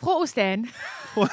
Frohe Ostern.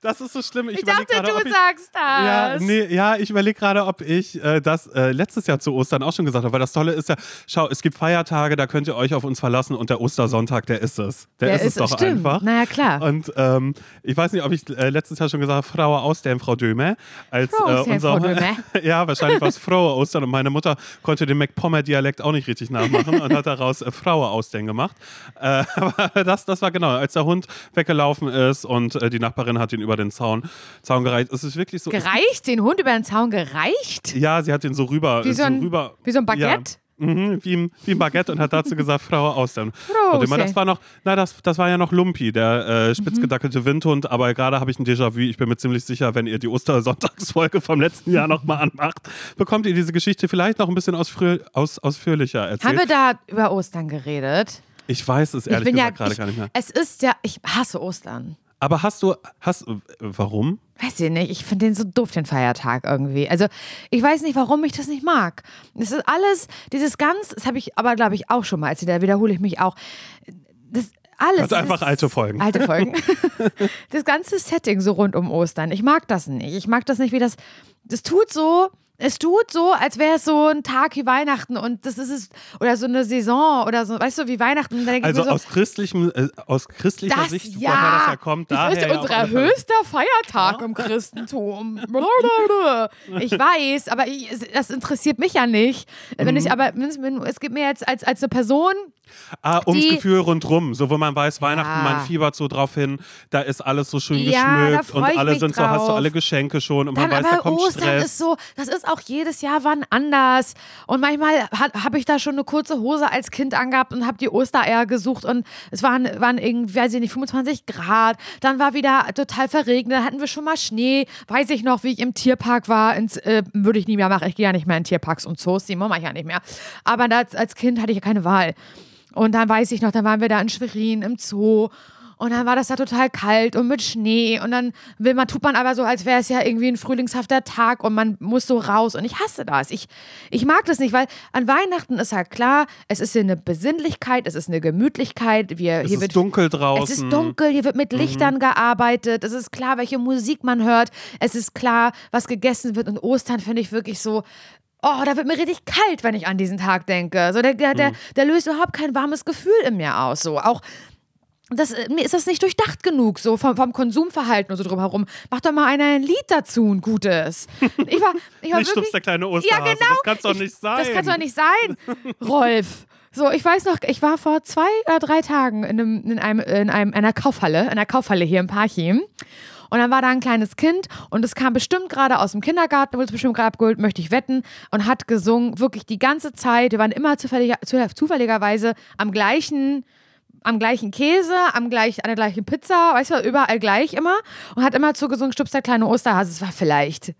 Das ist so schlimm. Ich, Ich dachte, gerade, ob du ich, sagst das. Ja, nee, ja, ich überlege gerade, ob ich äh, das äh, letztes Jahr zu Ostern auch schon gesagt habe. Weil das Tolle ist ja, schau, es gibt Feiertage, da könnt ihr euch auf uns verlassen und der Ostersonntag, der ist es. Der, Der ist, es ist- doch stimmt. einfach. Na ja, klar. Und ähm, ich weiß nicht, ob ich äh, letztes Jahr schon gesagt habe, Frau Austern, Frau Döme. Als, Frau äh, Austern, unser, Frau Döme. ja, wahrscheinlich war es Frau Austern und meine Mutter konnte den McPommer-Dialekt auch nicht richtig nachmachen und hat daraus äh, Frau Austern gemacht. Äh, aber das, das war genau, als der Hund weggelaufen ist und äh, die Nachbarin hat ihn über den Zaun, Zaun gereicht. Es ist wirklich so. Gereicht? Den Hund über den Zaun gereicht? Ja, sie hat ihn so rüber. Wie so ein- rüber wie so ein Baguette? Ja. Mhm, wie, ein, wie ein Baguette und hat dazu gesagt, Frau Und immer, das war noch, na, das, das war ja noch Lumpi, der äh, Mhm. spitzgedackelte Windhund, aber gerade habe ich ein Déjà-vu. Ich bin mir ziemlich sicher, wenn ihr die Ostersonntagsfolge vom letzten Jahr nochmal anmacht, bekommt ihr diese Geschichte vielleicht noch ein bisschen ausführ, aus, ausführlicher erzählt. Haben wir da über Ostern geredet? Ich weiß es Ich ehrlich bin ja, gesagt gerade ich, gar nicht mehr. es ist ja, ich hasse Ostern. Aber hast du, hast, warum? Weiß ich nicht, ich finde den so doof, den Feiertag irgendwie. Also, ich weiß nicht, warum ich das nicht mag. Das ist alles, dieses ganz, das habe ich aber, glaube ich, auch schon mal erzählt, da wiederhole ich mich auch. Das alles. Also einfach alte Folgen. Alte Folgen. das ganze Setting so rund um Ostern. Ich mag das nicht. Ich mag das nicht, wie das. Das tut so. Es tut so, als wäre es so ein Tag wie Weihnachten und das ist es, oder so eine Saison oder so, weißt du, wie Weihnachten. Also so, aus, christlichem, äh, aus christlicher das, Sicht, ja, woher das ja kommt, das ist ja unser höchster Feiertag im Christentum. Ich weiß, aber ich, das interessiert mich ja nicht. Wenn Mhm. ich aber, es gibt mir jetzt als, als eine Person, Ah, ums Die- Gefühl rundrum, so wo man weiß, Weihnachten, Ja. man fiebert so drauf hin, da ist alles so schön Ja, geschmückt und alle sind so, hast du drauf. alle Geschenke schon und dann man weiß, da aber kommt Ostern Stress. ist so, das ist auch jedes Jahr wann anders. Und manchmal habe ich da schon eine kurze Hose als Kind angehabt und habe die Ostereier gesucht und es waren, waren irgendwie, weiß ich nicht, 25 Grad. Dann war wieder total verregnet, dann hatten wir schon mal Schnee. Weiß ich noch, wie ich im Tierpark war. Ins, äh, würde ich nie mehr machen. Ich gehe ja nicht mehr in Tierparks und Zoos, die mache ich ja nicht mehr. Aber als, als Kind hatte ich ja keine Wahl. Und dann weiß ich noch, dann waren wir da in Schwerin im Zoo. Und dann war das da total kalt und mit Schnee. Und dann will man, tut man aber so, als wäre es ja irgendwie ein frühlingshafter Tag und man muss so raus. Und ich hasse das. Ich, ich mag das nicht, weil an Weihnachten ist halt klar, es ist hier eine Besinnlichkeit, es ist eine Gemütlichkeit. Wir, es hier ist wird dunkel draußen. es ist dunkel, hier wird mit Lichtern gearbeitet. Es ist klar, welche Musik man hört. Es ist klar, was gegessen wird. Und Ostern finde ich wirklich so. Oh, da wird mir richtig kalt, wenn ich an diesen Tag denke. So, der, der, der, der löst überhaupt kein warmes Gefühl in mir aus. So, auch das, äh, mir ist das nicht durchdacht genug, so vom, vom Konsumverhalten und so drumherum. Mach doch mal einer ein Lied dazu, ein gutes. Ich war, ich war Nicht wirklich, der kleine ja, Osterhase. genau. Das kann's doch Ich- nicht sein. Das kann doch nicht sein, Rolf. So, ich weiß noch, ich war vor zwei oder drei Tagen in, einem, in, einem, in einem, einer Kaufhalle, in einer Kaufhalle hier im Parchim. Und dann war da ein kleines Kind und es kam bestimmt gerade aus dem Kindergarten, wurde es bestimmt gerade abgeholt, möchte ich wetten, und hat gesungen, wirklich die ganze Zeit. Wir waren immer zufälliger, zu- zufälligerweise am gleichen am gleichen Käse, am gleich, an der gleichen Pizza, weißt du, überall gleich immer. Und hat immer zugesungen, Stups der kleine Osterhase. Es war vielleicht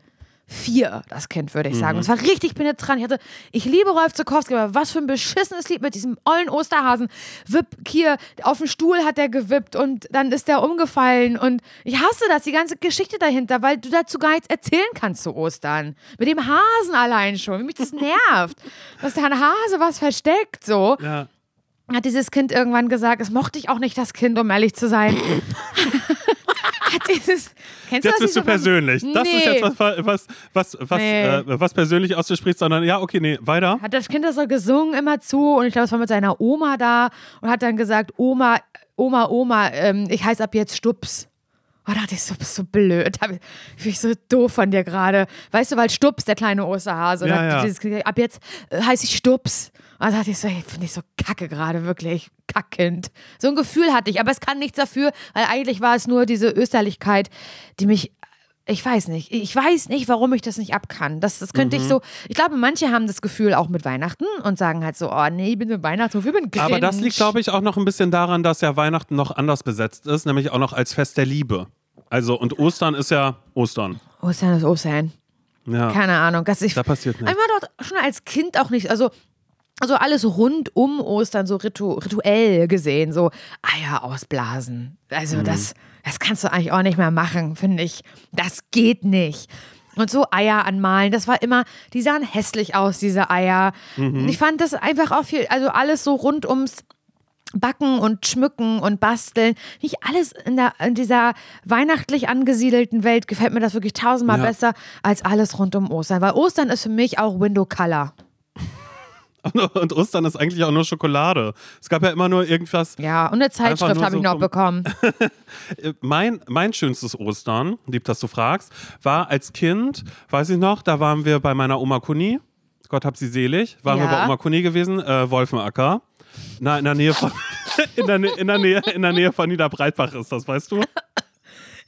vier, das Kind, würde ich sagen. Und es war richtig penetrant. Ich hatte, ich liebe Rolf Zukowski, aber was für ein beschissenes Lied mit diesem ollen Osterhasen. Wipp, hier, auf dem Stuhl hat er gewippt und dann ist der umgefallen. Und ich hasse das, die ganze Geschichte dahinter, weil du dazu gar nichts erzählen kannst zu Ostern. Mit dem Hasen allein schon, wie mich das nervt. Dass da ein Hase was versteckt, so Ja. hat dieses Kind irgendwann gesagt, es mochte ich auch nicht, das Kind, um ehrlich zu sein. dieses, kennst Jetzt du bist du persönlich. Das ist Nee. jetzt was, was, was, was, Nee. äh, was persönlich auszuspricht, sondern ja, okay, nee, weiter. Hat das Kind das so gesungen immer zu und ich glaube, es war mit seiner Oma da und hat dann gesagt, Oma, Oma, Oma, ähm, ich heiße ab jetzt Stups. Oh, da dachte ich, so bist so blöd. Finde ich so doof von dir gerade. Weißt du, weil Stups, der kleine Osterhase, Ja, hat ja. dieses, ab jetzt äh, heiße ich Stups. Und da dachte ich so, ey, finde ich so kacke gerade, wirklich kackend. So ein Gefühl hatte ich, aber es kann nichts dafür, weil eigentlich war es nur diese Österlichkeit, die mich ich weiß nicht. Ich weiß nicht, warum ich das nicht ab kann. Das, das könnte Mhm. ich so. Ich glaube, manche haben das Gefühl auch mit Weihnachten und sagen halt so: Oh, nee, ich bin mit Weihnachten, ich bin Grinch. Aber das liegt, glaube ich, auch noch ein bisschen daran, dass ja Weihnachten noch anders besetzt ist, nämlich auch noch als Fest der Liebe. Also, und Ostern ist ja Ostern. Ostern ist Ostern. Ja. Keine Ahnung. Das ich, Da passiert nichts. Einmal dort schon als Kind auch nicht. Also. Also alles rund um Ostern so ritu rituell gesehen, so Eier ausblasen. Also Mhm. das, das kannst du eigentlich auch nicht mehr machen, finde ich. Das geht nicht. Und so Eier anmalen, das war immer, die sahen hässlich aus, diese Eier. Mhm. Und Ich fand das einfach auch viel, also alles so rund ums Backen und Schmücken und Basteln. Nicht alles in, der, in dieser weihnachtlich angesiedelten Welt gefällt mir das wirklich tausendmal Ja. besser als alles rund um Ostern. Weil Ostern ist für mich auch Window Color. Und Ostern ist eigentlich auch nur Schokolade. Es gab ja immer nur irgendwas. Ja, und eine Zeitschrift habe ich so noch vom- bekommen. Mein, mein schönstes Ostern, lieb, dass du fragst, war als Kind, weiß ich noch, da waren wir bei meiner Oma Kuni. Gott hab sie selig. Waren wir Ja. bei Oma Kuni gewesen, äh, Wolfenacker. Na, in der Nähe von. In der, in, der Nähe, in der Nähe von Niederbreitbach ist das, weißt du?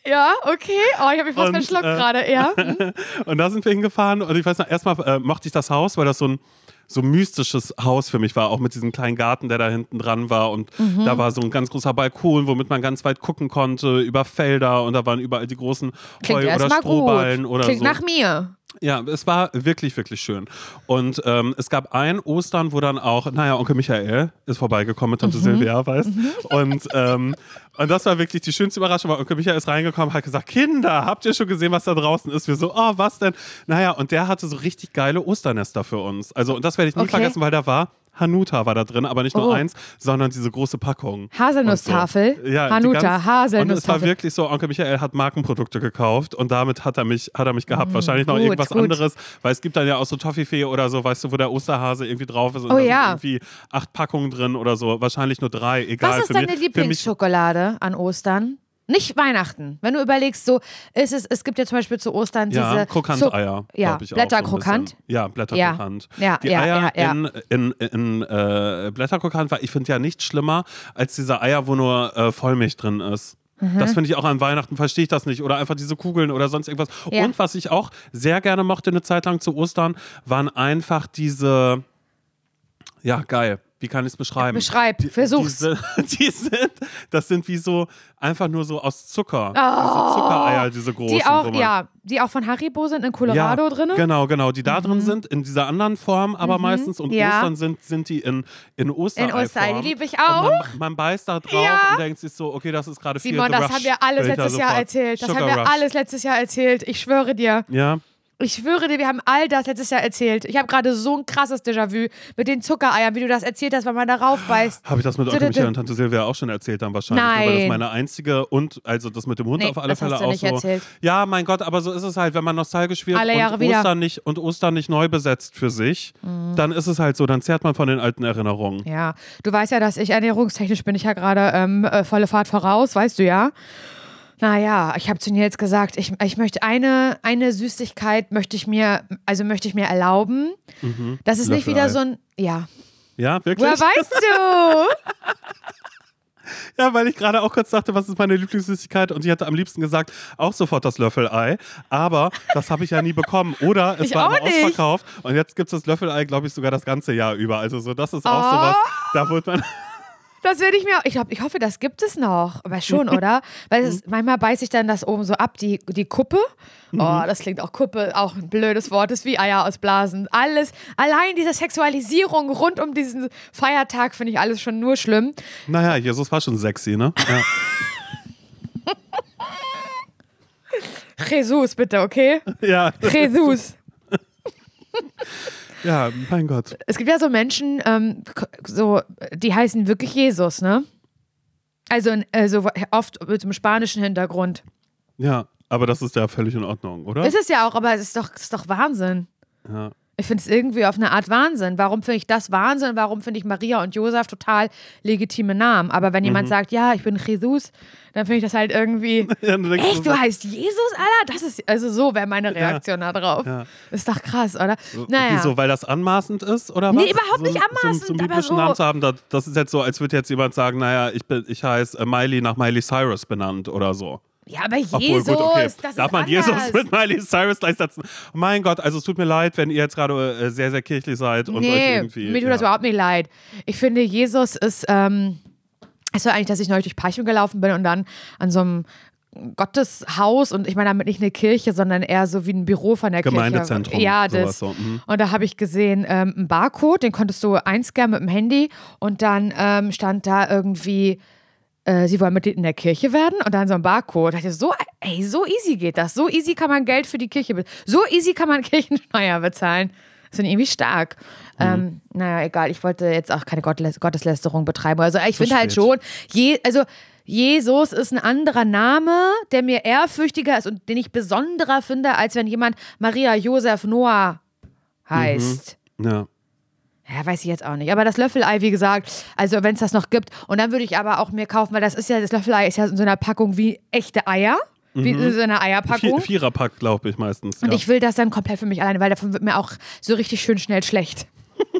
Ja, okay. Oh, ich habe mich fast verschluckt äh, gerade, ja. Und da sind wir hingefahren und ich weiß noch, erstmal äh, mochte ich das Haus, weil das so ein so mystisches Haus für mich war, auch mit diesem kleinen Garten, der da hinten dran war. Und Mhm. da war so ein ganz großer Balkon, womit man ganz weit gucken konnte, über Felder und da waren überall die großen Klingt Heu- oder Strohballen gut. oder Klingt so. nach mir. Ja, es war wirklich, wirklich schön. Und ähm, es gab ein Ostern, wo dann auch, naja, Onkel Michael ist vorbeigekommen mit Mhm. Tante Silvia, weißt und, ähm, und das war wirklich die schönste Überraschung, weil Onkel Michael ist reingekommen, hat gesagt, Kinder, habt ihr schon gesehen, was da draußen ist? Wir so, oh, was denn? Naja, und der hatte so richtig geile Osternester für uns. Also, und das werde ich nie Okay. vergessen, weil da war Hanuta war da drin, aber nicht nur Oh. eins, sondern diese große Packung. Haselnusstafel. So. Ja, Hanuta, ganz- Und es war Haselnusstafel. wirklich so, Onkel Michael hat Markenprodukte gekauft und damit hat er mich, hat er mich gehabt. Wahrscheinlich noch Mm, gut, irgendwas gut. anderes, weil es gibt dann ja auch so Toffifee oder so, weißt du, wo der Osterhase irgendwie drauf ist und Oh da ja. sind irgendwie acht Packungen drin oder so. Wahrscheinlich nur drei, egal. Was ist deine Lieblingsschokolade an Ostern? Nicht Weihnachten. Wenn du überlegst, so ist es, es gibt ja zum Beispiel zu Ostern diese ja, Krokant-Eier. ja, Blätterkrokant. So ja, Blätterkrokant. Ja, Die ja, Eier ja, ja. in, in, in äh, Blätterkrokant, weil ich finde ja nichts schlimmer als diese Eier, wo nur äh, Vollmilch drin ist. Mhm. Das finde ich auch an Weihnachten, verstehe ich das nicht. Oder einfach diese Kugeln oder sonst irgendwas. Und was ich auch sehr gerne mochte eine Zeit lang zu Ostern, waren einfach diese, ja, geil. Wie kann ich es beschreiben? Beschreib, Die- versuch's. Diese, die sind, das sind wie so, einfach nur so aus Zucker. diese Zuckereier, diese großen. Oh. Die auch, ja, die auch von Haribo sind in Colorado drin. Genau, genau, die da drin sind, in dieser anderen Form aber meistens. Und Mhm. Ja. Ostern sind, sind die in, in Osterei. In Osterei, die liebe ich auch. man, man beißt da drauf Ja. und denkt sich so, okay, das ist gerade viel Simon, das Rush haben wir alles letztes Jahr sofort. erzählt. Das Sugar haben wir Rush. alles letztes Jahr erzählt. Ich schwöre dir. Ja, Ich schwöre dir, wir haben all das letztes Jahr erzählt. Ich habe gerade so ein krasses Déjà-vu mit den Zuckereiern, wie du das erzählt hast, wenn man da rauf beißt. habe ich das mit Onkel Michael und Tante Silvia auch schon erzählt dann wahrscheinlich. Nur Weil das Nein. meine einzige und, also das mit dem Hund Nee, auf alle das hast Fälle du auch nicht so. erzählt. Ja, mein Gott, aber so ist es halt, wenn man nostalgisch wird Alle Jahre und, wieder. Ostern nicht, und Ostern nicht neu besetzt für sich, dann ist es halt so, dann zehrt man von den alten Erinnerungen. Ja, du weißt ja, dass ich ernährungstechnisch bin ich ja gerade ähm, äh, volle Fahrt voraus, weißt du ja. Naja, ich habe zu Nils gesagt, ich, ich möchte eine, eine Süßigkeit möchte ich mir, also möchte ich mir erlauben. Das ist nicht wieder so ein, ja. Ja, wirklich? Woher weißt du? Ja, weil ich gerade auch kurz dachte, was ist meine Lieblingssüßigkeit? Und sie hatte am liebsten gesagt, auch sofort das Löffelei. Aber das habe ich ja nie bekommen. Oder es Ich war nicht. ausverkauft. Und jetzt gibt es das Löffelei, glaube ich, sogar das ganze Jahr über. Also so, das ist auch Oh. sowas, da wird man... Das werde ich mir, ich, glaub, ich hoffe, das gibt es noch. Aber schon, oder? Weil es, manchmal beiße ich dann das oben so ab, die, die Kuppe. Oh, das klingt auch Kuppe, auch ein blödes Wort, ist wie Eier ausblasen. Alles, allein diese Sexualisierung rund um diesen Feiertag finde ich alles schon nur schlimm. Naja, Jesus war schon sexy, ne? Ja. Jesus, bitte, okay? ja. Jesus. ja, mein Gott. Es gibt ja so Menschen, ähm, so, die heißen wirklich Jesus, ne? Also, also oft mit einem spanischen Hintergrund. Ja, aber das ist ja völlig in Ordnung, oder? Ist es ja auch, aber es ist doch, es ist doch Wahnsinn. Ja. Ich finde es irgendwie auf eine Art Wahnsinn. Warum finde ich das Wahnsinn? Warum finde ich Maria und Josef total legitime Namen? Aber wenn Mhm. jemand sagt, ja, ich bin Jesus, dann finde ich das halt irgendwie. Ja, du Echt, so, du heißt Jesus, Alter? Das ist, also so wäre meine Reaktion da drauf. Ja. Ist doch krass, oder? Naja. Wieso, weil das anmaßend ist, oder was? Nee, überhaupt nicht So- So, anmaßend, so einen aber so- Namen zu haben, das, das ist jetzt so, als würde jetzt jemand sagen, naja, ich, bin, ich heiße äh, Miley nach Miley Cyrus benannt oder so. Ja, aber Obwohl, Jesus, gut, okay. das Darf man anders. Jesus mit Miley Cyrus gleichsetzen? Mein Gott, also es tut mir leid, wenn ihr jetzt gerade äh, sehr, sehr kirchlich seid und euch Nee, irgendwie. mir tut ja. das überhaupt nicht leid. Ich finde, Jesus ist, ähm, es war eigentlich, dass ich neulich durch Parchim gelaufen bin und dann an so einem Gotteshaus und ich meine damit nicht eine Kirche, sondern eher so wie ein Büro von der Gemeindezentrum, Kirche. Ja, das. so, mhm. Und da habe ich gesehen, ähm, einen Barcode, den konntest du einscannen mit dem Handy und dann ähm, stand da irgendwie, äh, sie wollen Mitglied in der Kirche werden und dann so ein Barcode. Da dachte ich, so, ey, so easy geht das. So easy kann man Geld für die Kirche bezahlen. So easy kann man Kirchensteuer bezahlen. Sind irgendwie stark. Mhm. Ähm, naja, egal. Ich wollte jetzt auch keine Gottlä- Gotteslästerung betreiben. Also ich finde halt schon, je, also Jesus ist ein anderer Name, der mir ehrfürchtiger ist und den ich besonderer finde, als wenn jemand Maria Josef Noah heißt. Ja. Ja, weiß ich jetzt auch nicht. Aber das Löffelei, wie gesagt, also wenn es das noch gibt. Und dann würde ich aber auch mir kaufen, weil das ist ja, das Löffelei ist ja in so einer Packung wie echte Eier. Wie in so einer Vier, Eierpackung. Viererpack, glaube ich, meistens. Und ja. ich will das dann komplett für mich alleine, weil davon wird mir auch so richtig schön schnell schlecht.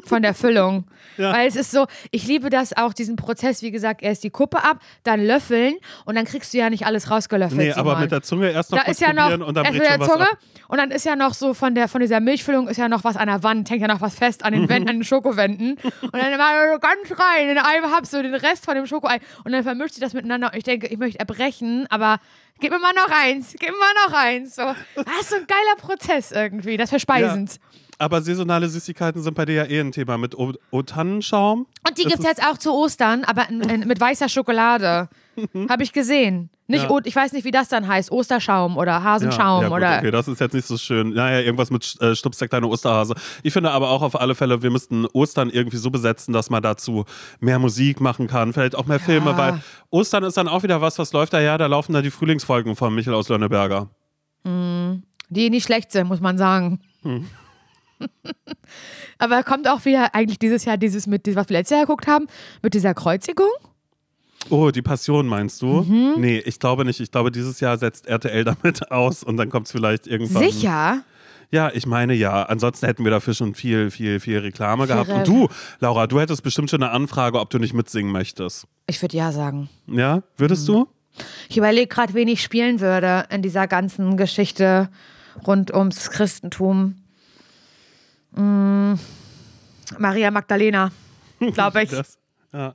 Von der Füllung. Ja. Weil es ist so, ich liebe das auch, diesen Prozess, wie gesagt, erst die Kuppe ab, dann löffeln und dann kriegst du ja nicht alles rausgelöffelt. nee, aber Simon. mit der Zunge erst noch da ist ja noch probieren und dann erst bricht mit der Zunge und dann ist ja noch so von der von dieser Milchfüllung ist ja noch was an der Wand, hängt ja noch was fest an den Wänden, an den Schokowänden und dann war so ganz rein in einem hab so den Rest von dem Schokoei und dann vermischt sich das miteinander und ich denke, ich möchte erbrechen, aber gib mir mal noch eins, gib mir mal noch eins. So, das ist so ein geiler Prozess irgendwie, das Verspeisend. Aber saisonale Süßigkeiten sind bei dir ja eh ein Thema mit O- O-Tannenschaum. Und die gibt es jetzt auch zu Ostern, aber in, in, mit weißer Schokolade. Habe ich gesehen. Nicht, Ja. O- ich weiß nicht, wie das dann heißt. Osterschaum oder Hasenschaum ja, ja, gut, oder. Okay, das ist jetzt nicht so schön. Naja, irgendwas mit äh, Stups der kleine Osterhase. Ich finde aber auch auf alle Fälle, wir müssten Ostern irgendwie so besetzen, dass man dazu mehr Musik machen kann, vielleicht auch mehr Filme, weil Ostern ist dann auch wieder was, was läuft da ja, da laufen da die Frühlingsfolgen von Michael aus Lönneberger. Die nicht schlecht sind, muss man sagen. Hm. Aber kommt auch wieder eigentlich dieses Jahr dieses mit, was wir letztes Jahr geguckt haben, mit dieser Kreuzigung? Oh, die Passion meinst du? Mhm. Nee, ich glaube nicht. Ich glaube, dieses Jahr setzt RTL damit aus und dann kommt es vielleicht irgendwann. Sicher. Ja, ich meine ja. Ansonsten hätten wir dafür schon viel, viel, viel Reklame gehabt. Re- Und du, Laura, du hättest bestimmt schon eine Anfrage, ob du nicht mitsingen möchtest. Ich würde ja sagen. Ja, würdest du? Ich überlege gerade, wen ich spielen würde in dieser ganzen Geschichte rund ums Christentum. Mm, Maria Magdalena, glaube ich. Das, ja.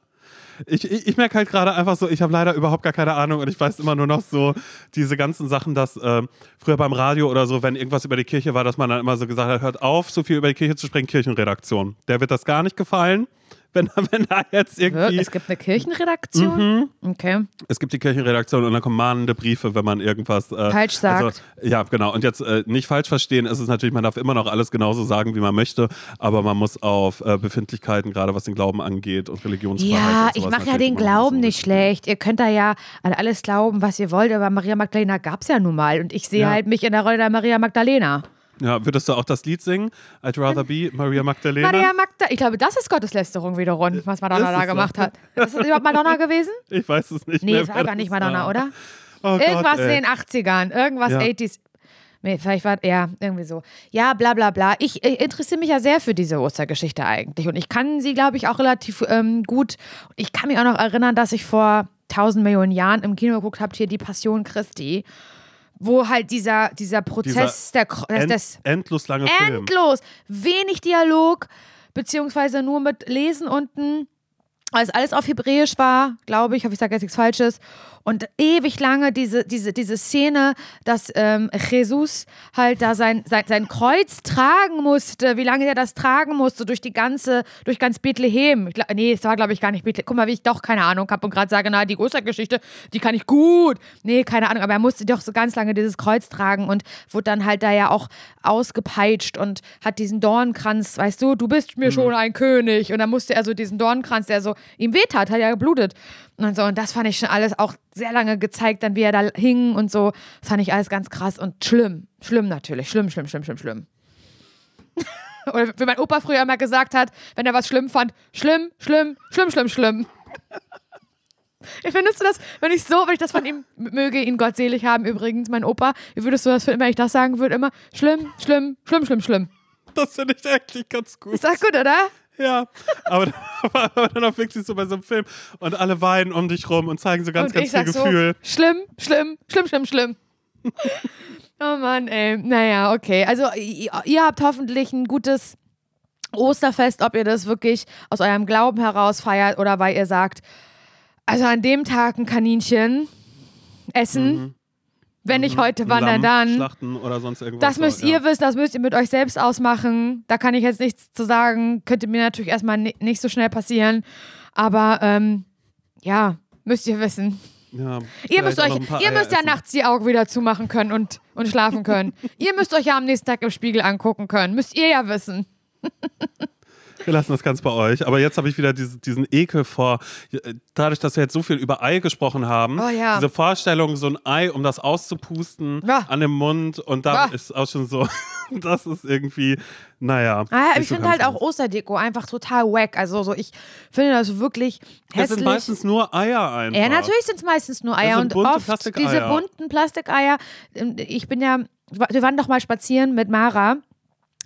Ich, ich, ich merke halt gerade einfach so, ich habe leider überhaupt gar keine Ahnung und ich weiß immer nur noch so diese ganzen Sachen, dass ähm, früher beim Radio oder so, wenn irgendwas über die Kirche war, dass man dann immer so gesagt hat, hört auf, so viel über die Kirche zu sprechen, Kirchenredaktion. Der wird das gar nicht gefallen, wenn, wenn da jetzt irgendwie... Es gibt eine Kirchenredaktion? Okay. Es gibt die Kirchenredaktion und dann kommen mahnende Briefe, wenn man irgendwas äh, Falsch sagt. Also, ja, genau. Und jetzt äh, nicht falsch verstehen, ist es natürlich, man darf immer noch alles genauso sagen, wie man möchte, aber man muss auf äh, Befindlichkeiten, gerade was den Glauben angeht und Religionsfreiheit. Ja, und ich mache ja den Glauben bisschen nicht schlecht. Ihr könnt da ja an alles glauben, was ihr wollt, aber Maria Magdalena gab es ja nun mal. Und ich sehe Ja. halt mich in der Rolle der Maria Magdalena. Ja, würdest du auch das Lied singen? I'd rather be Maria Magdalena? Maria Magdalena. Ich glaube, das ist Gotteslästerung wiederum, was Madonna Ist da gemacht so? hat. Ist das überhaupt Madonna gewesen? Ich weiß es nicht Nee, mehr. es war gar nicht Madonna, war. oder? Oh Irgendwas Gott, in den 80ern, irgendwas Ja. 80s. Nee, vielleicht war, ja, irgendwie so. Ja, bla bla bla. Ich äh, interessiere mich ja sehr für diese Ostergeschichte eigentlich. Und ich kann sie, glaube ich, auch relativ ähm, gut. Ich kann mich auch noch erinnern, dass ich vor tausend Millionen Jahren im Kino geguckt habe, hier die Passion Christi, wo halt dieser, dieser Prozess der, Kro- des, End, des endlos lange Film. endlos, wenig Dialog, beziehungsweise nur mit Lesen unten, weil es alles auf Hebräisch war, glaube ich, hoffe ich sage jetzt nichts Falsches. Und ewig lange diese, diese, diese Szene, dass ähm, Jesus halt da sein, sein, sein Kreuz tragen musste, wie lange er das tragen musste, durch die ganze, durch ganz Bethlehem. Ich glaub, nee, es war, glaube ich, gar nicht Bethlehem. Guck mal, wie ich doch keine Ahnung habe und gerade sage, na, die Ostergeschichte, die kann ich gut. Nee, keine Ahnung, aber er musste doch so ganz lange dieses Kreuz tragen und wurde dann halt da ja auch ausgepeitscht und hat diesen Dornkranz, weißt du, du bist mir schon ein König. Und dann musste er so diesen Dornkranz, der so ihm wehtat, hat ja geblutet. Und so, und das fand ich schon alles auch sehr lange gezeigt, dann wie er da hing und so. Das fand ich alles ganz krass und schlimm. Schlimm natürlich. Schlimm, schlimm, schlimm, schlimm, schlimm. Oder wie mein Opa früher immer gesagt hat, wenn er was schlimm fand, schlimm, schlimm, schlimm, schlimm, schlimm. Findest du das, wenn ich so, wenn ich das von ihm möge, ihn Gott selig haben übrigens, mein Opa, wie würdest du das finden, wenn ich das sagen würde, immer schlimm, schlimm, schlimm, schlimm, schlimm. Das finde ich eigentlich ganz gut. Ist das gut, oder? Ja, aber, aber dann auch wirklich so bei so einem Film und alle weinen um dich rum und zeigen so ganz, und ganz viel Gefühl. so, schlimm, schlimm, schlimm, schlimm, schlimm. oh Mann, ey. Naja, okay. Also ihr, ihr habt hoffentlich ein gutes Osterfest, ob ihr das wirklich aus eurem Glauben heraus feiert oder weil ihr sagt, also an dem Tag ein Kaninchen essen, wenn nicht heute, wann Lamm dann? Schlachten oder sonst irgendwas. Das müsst ja. ihr wissen, das müsst ihr mit euch selbst ausmachen. Da kann ich jetzt nichts zu sagen. Könnte mir natürlich erstmal ni- nicht so schnell passieren. Aber ähm, ja, müsst ihr wissen. Ja, Ihr müsst, euch, ihr müsst ja nachts die Augen wieder zumachen können und, und schlafen können. ihr müsst euch ja am nächsten Tag im Spiegel angucken können. Müsst ihr ja wissen. Wir lassen das ganz bei euch. Aber jetzt habe ich wieder diese, diesen Ekel vor, dadurch, dass wir jetzt so viel über Ei gesprochen haben, Oh ja. diese Vorstellung, so ein Ei, um das auszupusten Ja. an dem Mund und da Ja. ist auch schon so, das ist irgendwie, naja. Ah, ich so finde halt auch. Osterdeko einfach total wack. Also so, ich finde das wirklich Das hässlich. sind meistens nur Eier einfach. Ja, natürlich sind es meistens nur Eier und oft Plastikeier. diese bunten Plastikeier. ähm, Ich bin ja, wir waren doch mal spazieren mit Mara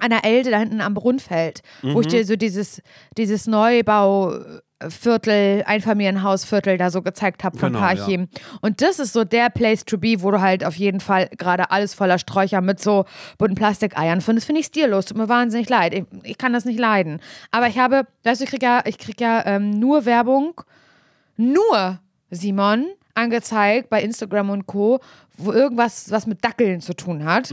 an der Elde da hinten am Brunnfeld, wo Mhm. ich dir so dieses, dieses Neubauviertel, Einfamilienhausviertel da so gezeigt habe von Genau, ja. Parchim. Und das ist so der Place to be, wo du halt auf jeden Fall gerade alles voller Sträucher mit so bunten Plastikeiern findest. Finde ich stillos. Tut mir wahnsinnig leid. Ich, ich kann das nicht leiden. Aber ich habe, weißt du, ich kriege ja, ich krieg ja ähm, nur Werbung nur, Simon, angezeigt bei Instagram und Co., wo irgendwas was mit Dackeln zu tun hat.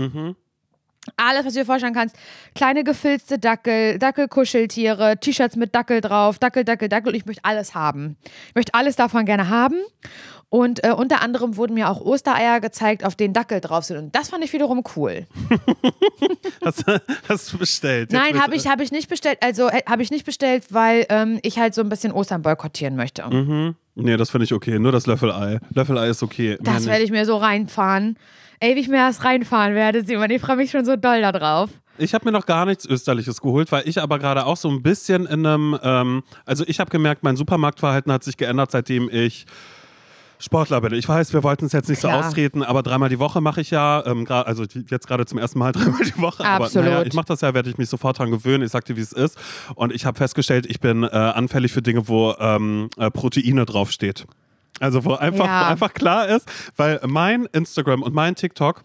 Alles, was du dir vorstellen kannst. Kleine gefilzte Dackel, Dackelkuscheltiere, T-Shirts mit Dackel drauf, Dackel, Dackel, Dackel. Ich möchte alles haben. Ich möchte alles davon gerne haben. Und äh, unter anderem wurden mir auch Ostereier gezeigt, auf denen Dackel drauf sind. Und das fand ich wiederum cool. Hast, hast du bestellt? Nein, habe ich, hab ich nicht bestellt. Also äh, habe ich nicht bestellt, weil ähm, ich halt so ein bisschen Ostern boykottieren möchte. Nee, das finde ich okay. Nur das Löffelei. Löffelei ist okay. Das werde ich mir so reinfahren. Ey, wie ich mir das reinfahren werde, Simon. Ich freue mich schon so doll da drauf. Ich habe mir noch gar nichts Österliches geholt, weil ich aber gerade auch so ein bisschen in einem, ähm, also ich habe gemerkt, mein Supermarktverhalten hat sich geändert, seitdem ich Sportler bin. Ich weiß, wir wollten es jetzt nicht Klar. so austreten, aber dreimal die Woche mache ich ja, ähm, also jetzt gerade zum ersten Mal dreimal die Woche. Absolut. Aber naja, ich mache das ja, werde ich mich sofort dran gewöhnen. Ich sag dir, wie es ist. Und ich habe festgestellt, ich bin äh, anfällig für Dinge, wo ähm, äh, Proteine draufsteht. Also wo einfach, Ja. wo einfach klar ist, weil mein Instagram und mein TikTok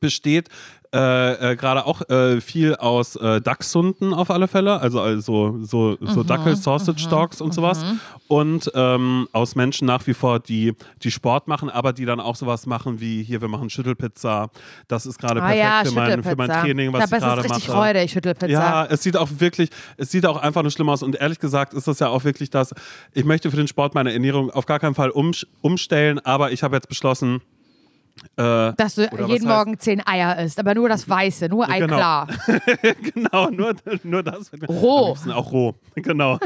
besteht äh, äh, gerade auch äh, viel aus äh, Dachshunden auf alle Fälle, also, also so, so Mhm, Dackel-Sausage-Dogs und sowas. Und ähm, aus Menschen nach wie vor, die, die Sport machen, aber die dann auch sowas machen wie hier, wir machen Schüttelpizza. Das ist gerade Ah perfekt ja, für, mein, für mein. Training, was da ich gerade mache. Freude, ich Schüttelpizza. Ja, es sieht auch wirklich, es sieht auch einfach nur schlimm aus. Und ehrlich gesagt ist das ja auch wirklich das, ich möchte für den Sport meine Ernährung auf gar keinen Fall umsch- umstellen, aber ich habe jetzt beschlossen, äh, Dass du jeden heißt- Morgen zehn Eier isst, aber nur das Weiße, nur Ei Genau. klar. genau, nur, nur das. Roh. Auch roh, genau.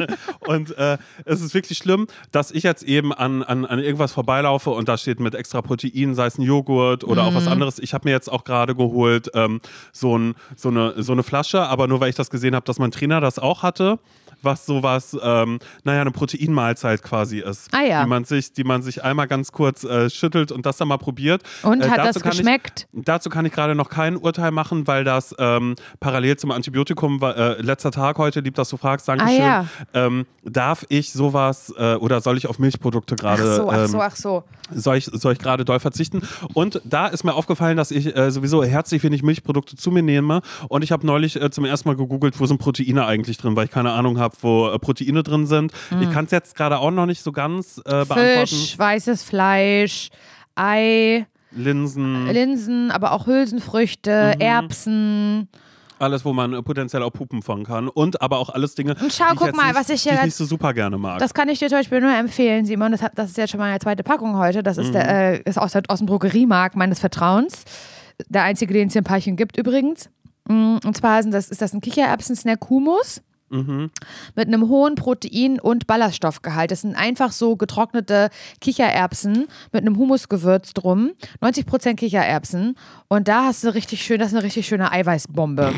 Und äh, es ist wirklich schlimm, dass ich jetzt eben an, an, an irgendwas vorbeilaufe und da steht mit extra Protein, sei es ein Joghurt oder auch was Mhm. anderes. Ich habe mir jetzt auch gerade geholt ähm, so, ein, so, eine, so eine Flasche, aber nur weil ich das gesehen habe, dass mein Trainer das auch hatte. Was sowas, ähm, naja, eine Proteinmahlzeit quasi ist. Ah ja. Die man sich, die man sich einmal ganz kurz äh, schüttelt und das dann mal probiert. Und Äh, hat das kann ich- geschmeckt? Dazu kann ich gerade noch kein Urteil machen, weil das ähm, parallel zum Antibiotikum war. Äh, letzter Tag heute, lieb, dass du fragst, Dankeschön. Ah, ähm, darf ich sowas äh, oder soll ich auf Milchprodukte Ach gerade so, ach ähm, so, ach so. soll ich, soll ich gerade doll verzichten? Und da ist mir aufgefallen, dass ich äh, sowieso herzlich wenig Milchprodukte zu mir nehme. Und ich habe neulich äh, zum ersten Mal gegoogelt, wo sind Proteine eigentlich drin, weil ich keine Ahnung habe, wo äh, Proteine drin sind. Ich kann es jetzt gerade auch noch nicht so ganz äh, beantworten. Fisch, weißes Fleisch, Ei, Linsen, Linsen, aber auch Hülsenfrüchte, Mhm. Erbsen. alles, wo man äh, potenziell auch pupen von kann. Und aber auch alles Dinge, Und schau, die ich guck mal, nicht, was ich die ich nicht so super gerne mag. Das kann ich dir zum Beispiel nur empfehlen, Simon. Das, hat, das ist jetzt schon meine zweite Packung heute. Das ist, der, äh, ist aus, aus dem Drogeriemarkt meines Vertrauens. Der einzige, den es hier in Parchim gibt übrigens. Mm, Und zwar sind das, ist das ein Kichererbsen-Snack Hummus. Mit einem hohen Protein- und Ballaststoffgehalt. Das sind einfach so getrocknete Kichererbsen mit einem Humusgewürz drum. 90% Kichererbsen. Und da hast du richtig schön, das ist eine richtig schöne Eiweißbombe.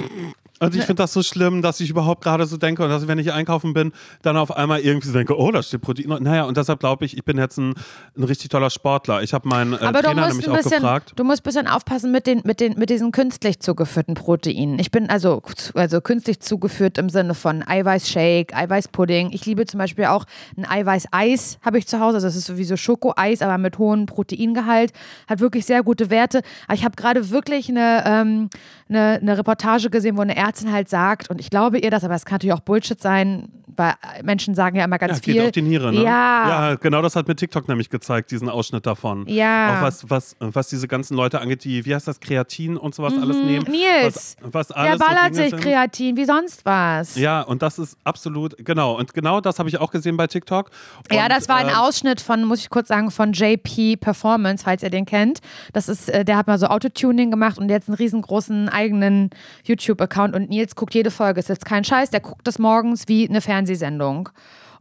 Und ich finde das so schlimm, dass ich überhaupt gerade so denke und dass ich, wenn ich einkaufen bin, dann auf einmal irgendwie so denke, oh, da steht Protein. Naja, und deshalb glaube ich, ich bin jetzt ein, ein richtig toller Sportler. Ich habe meinen äh, Aber Trainer nämlich auch bisschen, gefragt. du musst ein bisschen aufpassen mit, den, mit, den, mit diesen künstlich zugeführten Proteinen. Ich bin also, also künstlich zugeführt im Sinne von Eiweißshake, Eiweißpudding. Ich liebe zum Beispiel auch ein Eiweißeis, habe ich zu Hause. Also das ist sowieso Schokoeis, aber mit hohem Proteingehalt. Hat wirklich sehr gute Werte. Aber ich habe gerade wirklich eine, ähm, eine, eine Reportage gesehen, wo eine Ärztin halt sagt, und ich glaube ihr das, aber es kann natürlich auch Bullshit sein, weil Menschen sagen ja immer ganz Ja, viel. geht auf die Niere, ne? Ja. Ja, genau das hat mir TikTok nämlich gezeigt, diesen Ausschnitt davon. Ja. Auch was, was, was diese ganzen Leute angeht, die, wie heißt das, Kreatin und sowas alles nehmen. Mhm. Nils, Was, was Der alles so ballert Dinge sich sind. Kreatin, wie sonst was. Ja, und das ist absolut, genau. Und genau das habe ich auch gesehen bei TikTok. Ja, Und, das war ein ähm, Ausschnitt von, muss ich kurz sagen, von JP Performance, falls ihr den kennt. Das ist, äh, der hat mal so Autotuning gemacht und jetzt einen riesengroßen eigenen YouTube-Account. Und und Nils guckt jede Folge, ist jetzt kein Scheiß, der guckt das morgens wie eine Fernsehsendung.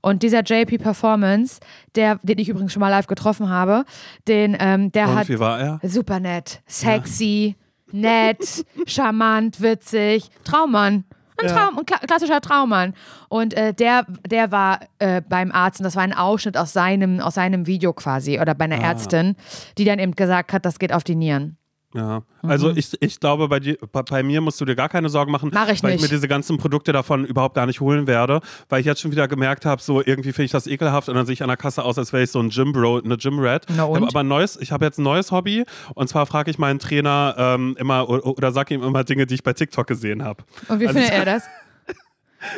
Und dieser JP Performance, der, den ich übrigens schon mal live getroffen habe, den, ähm, der Und hat wie war er? super nett, sexy, nett, charmant, witzig, Traummann. Ein Ja. Traum, ein kla klassischer Traummann. Und äh, der, der war äh, beim Arzt und das war ein Ausschnitt aus seinem, aus seinem Video quasi oder bei einer Ah. Ärztin, die dann eben gesagt hat, das geht auf die Nieren. Ja, also Mhm. ich, ich glaube, bei, dir, bei, mir musst du dir gar keine Sorgen machen, Mach ich weil ich nicht. mir diese ganzen Produkte davon überhaupt gar nicht holen werde, weil ich jetzt schon wieder gemerkt habe, so irgendwie finde ich das ekelhaft und dann sehe ich an der Kasse aus, als wäre ich so ein Gym-Bro, eine Gym-Rat. Na Ich habe und? aber ein neues, ich habe jetzt ein neues Hobby und zwar frage ich meinen Trainer ähm, immer o- oder sage ihm immer Dinge, die ich bei TikTok gesehen habe. Und wie Also findet ich- er das?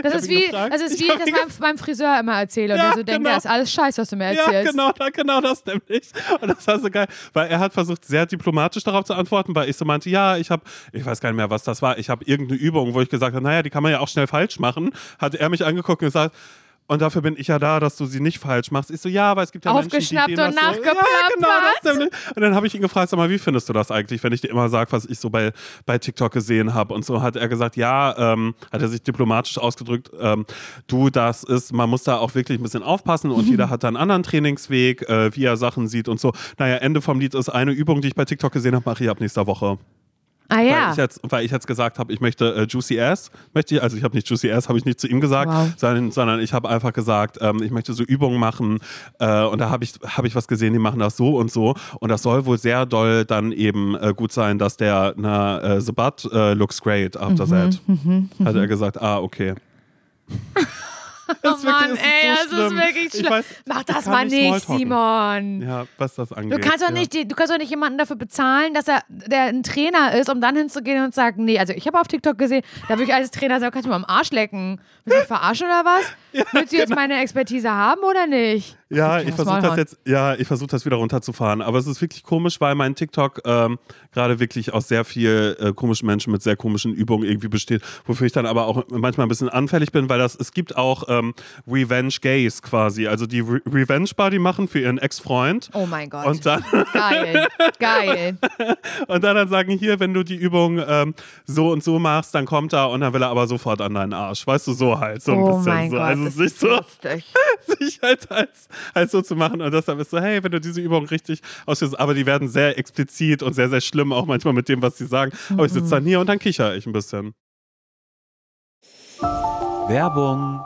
Das ist wie, das ist Ich wie das meinem, meinem Friseur immer erzähle und Ja, der so denkt, genau. das ist alles Scheiß, was du mir Ja, erzählst. genau, da, genau das nämlich. Und das war so geil, weil er hat versucht, sehr diplomatisch darauf zu antworten, weil ich so meinte, ja, ich habe, ich weiß gar nicht mehr, was das war, ich habe irgendeine Übung, wo ich gesagt habe, naja, die kann man ja auch schnell falsch machen. Hat er mich angeguckt und gesagt, und dafür bin ich ja da, dass du sie nicht falsch machst. Ich so, ja, aber es gibt ja Aufgeschnappt Menschen, die und das so, ja, nachgeplappert. genau. Und dann habe ich ihn gefragt, sag mal, wie findest du das eigentlich, wenn ich dir immer sage, was ich so bei, bei TikTok gesehen habe? Und so hat er gesagt, ja, ähm, hat er sich diplomatisch ausgedrückt, ähm, du, das ist, man muss da auch wirklich ein bisschen aufpassen und jeder hat da einen anderen Trainingsweg, äh, wie er Sachen sieht und so. Naja, Ende vom Lied ist eine Übung, die ich bei TikTok gesehen habe, mache ich ab nächster Woche. Ah Weil, ja. ich jetzt, weil ich jetzt gesagt habe, ich möchte äh, Juicy Ass. Möchte ich, also ich habe nicht Juicy Ass, habe ich nicht zu ihm gesagt, Wow. sondern, sondern ich habe einfach gesagt, ähm, ich möchte so Übungen machen. Äh, und da habe ich, hab ich was gesehen, die machen das so und so. Und das soll wohl sehr doll dann eben äh, gut sein, dass der, na, äh, the butt äh, looks great after that. Hat er gesagt, ah, okay. Oh ist wirklich- Mann, ist ey, so das ist wirklich Ich schlimm. weiß, Mach das mal nicht nicht. Simon. Ja, was das Du angeht. kannst doch ja. nicht, du kannst doch nicht jemanden dafür bezahlen, dass er der ein Trainer ist, um dann hinzugehen und zu sagen, nee, also ich habe auf TikTok gesehen, da würde ich als Trainer sagen, kannst du mal am Arsch lecken. Willst du verarschen oder was? Willst du jetzt meine Expertise haben oder nicht? Ja, ich versuche das jetzt, ja, ich versuche das wieder runterzufahren. Aber es ist wirklich komisch, weil mein TikTok ähm, gerade wirklich aus sehr viel äh, komischen Menschen mit sehr komischen Übungen irgendwie besteht, wofür ich dann aber auch manchmal ein bisschen anfällig bin, weil das, es gibt auch ähm, Revenge Gays quasi, also die Re Revenge Party machen für ihren Ex-Freund. Oh mein Gott. Und dann, geil, geil. und dann, dann sagen, hier, wenn du die Übung ähm, so und so machst, dann kommt er und dann will er aber sofort an deinen Arsch. Weißt du, so halt. So ein Oh bisschen mein so. Gott, also sich so sich halt als, als so zu machen. Und deshalb ist so, hey, wenn du diese Übung richtig ausführst, aber die werden sehr explizit und sehr, sehr schlimm, auch manchmal mit dem, was sie sagen. Aber ich sitze dann hier und dann kicher ich ein bisschen. Werbung.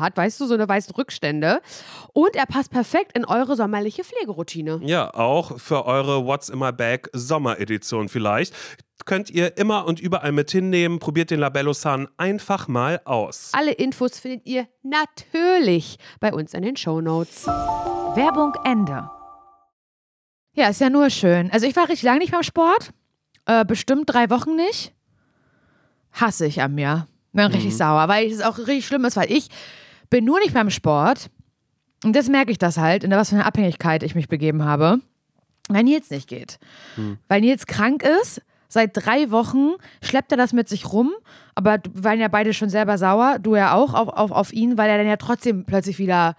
hat, weißt du, so eine weißen Rückstände. Und er passt perfekt in eure sommerliche Pflegeroutine. Ja, auch für eure What's in my bag Sommeredition vielleicht. Könnt ihr immer und überall mit hinnehmen. Probiert den Labello Sun einfach mal aus. Alle Infos findet ihr natürlich bei uns in den Shownotes. Werbung Ende. Ja, ist ja nur schön. Also ich war richtig lange nicht beim Sport. Äh, bestimmt drei Wochen nicht. Hasse ich an mir. Bin richtig sauer, weil es auch richtig schlimm ist, weil ich bin nur nicht beim Sport. Und das merke ich das halt, in was für eine Abhängigkeit ich mich begeben habe. Weil Nils nicht geht. Weil Nils krank ist, Seit drei Wochen schleppt er das mit sich rum, aber wir waren ja beide schon selber sauer, du ja auch, auf, auf, auf ihn, weil er dann ja trotzdem plötzlich wieder,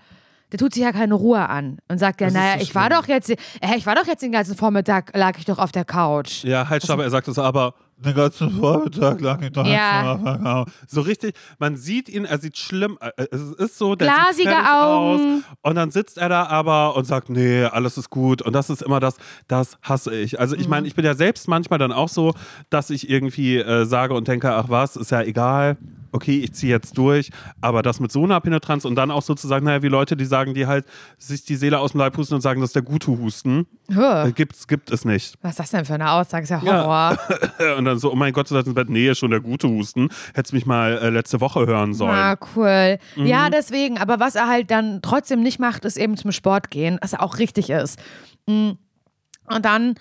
der tut sich ja keine Ruhe an und sagt ja, naja, so ich war doch jetzt, äh, ich war doch jetzt den ganzen Vormittag, lag ich doch auf der Couch. Ja, halt, stopp, er sagt es aber. Den ganzen Vormittag ich doch Ja. So richtig, man sieht ihn, er sieht schlimm, äh, es ist so, der Glasige sieht Augen. aus. Und dann sitzt er da aber und sagt, nee, alles ist gut. Und das ist immer das, das hasse ich. Also ich Mhm. meine, ich bin ja selbst manchmal dann auch so, dass ich irgendwie äh, sage und denke, ach was, ist ja egal. Okay, ich ziehe jetzt durch, aber das mit so einer Penetranz und dann auch sozusagen, naja, wie Leute, die sagen, die halt sich die Seele aus dem Leib husten und sagen, das ist der gute Husten, Huh. äh, gibt's, gibt es nicht. Was ist das denn für eine Aussage? Ist ja Ja. Horror. Und dann so, oh mein Gott, du sagst ins Bett, nee, schon der gute Husten. Hättest mich mal äh, letzte Woche hören sollen. Ah, cool. Ja, Mhm. deswegen. Aber was er halt dann trotzdem nicht macht, ist eben zum Sport gehen, was auch richtig ist. Mm. Und dann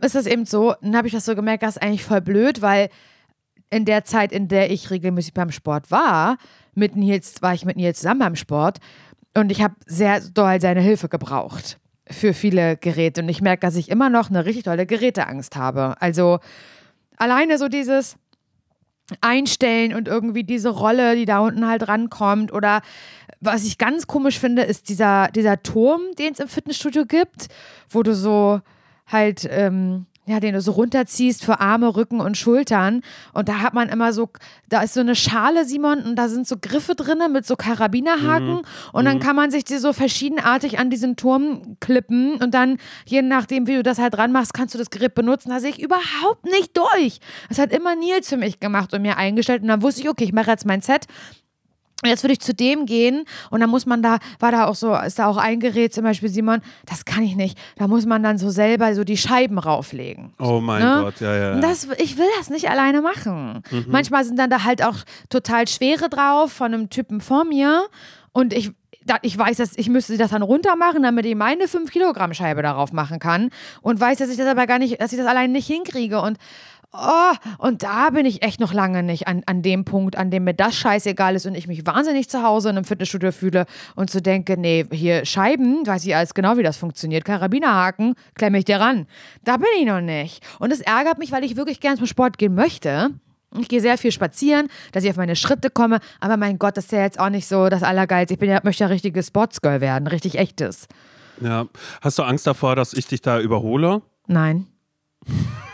ist es eben so, dann habe ich das so gemerkt, das ist eigentlich voll blöd, weil in der Zeit, in der ich regelmäßig beim Sport war, mit Nils, war ich mit Nils zusammen beim Sport und ich habe sehr doll seine Hilfe gebraucht für viele Geräte. Und ich merke, dass ich immer noch eine richtig tolle Geräteangst habe. Also alleine so dieses einstellen und irgendwie diese Rolle, die da unten halt rankommt. Oder was ich ganz komisch finde, ist dieser, dieser Turm, den es im Fitnessstudio gibt, wo du so halt, ähm, ja, den du so runterziehst für Arme, Rücken und Schultern. Und da hat man immer so, da ist so eine Schale, Simon, und da sind so Griffe drinne mit so Karabinerhaken. Und dann kann man sich die so verschiedenartig an diesen Turm klippen. Und dann, je nachdem, wie du das halt dran machst, kannst du das Gerät benutzen. Da sehe ich überhaupt nicht durch. Das hat immer Nils für mich gemacht und mir eingestellt. Und dann wusste ich, okay, ich mache jetzt mein Set. Und Jetzt würde ich zu dem gehen und dann muss man da, war da auch so, ist da auch ein Gerät, zum Beispiel Simon, das kann ich nicht. Da muss man dann so selber so die Scheiben rauflegen. Oh mein Ne? Gott, ja, ja. Und das, ich will das nicht alleine machen. Mhm. Manchmal sind dann da halt auch total schwere drauf von einem Typen vor mir und ich, ich weiß, dass ich müsste das dann runter machen, damit ich meine 5 Kilogramm Scheibe darauf machen kann und weiß, dass ich das aber gar nicht, dass ich das alleine nicht hinkriege und Oh, und da bin ich echt noch lange nicht an, an dem Punkt, an dem mir das scheißegal ist und ich mich wahnsinnig zu Hause in einem Fitnessstudio fühle und zu denke, nee, hier Scheiben, weiß ich alles genau, wie das funktioniert. Karabinerhaken, klemme ich dir ran. Da bin ich noch nicht. Und es ärgert mich, weil ich wirklich gern zum Sport gehen möchte. Ich gehe sehr viel spazieren, dass ich auf meine Schritte komme, aber mein Gott, das ist ja jetzt auch nicht so das Allergeilste. Ich bin ja, möchte ja richtiges Sportsgirl werden, richtig echtes. ja. Hast du Angst davor, dass ich dich da überhole? Nein.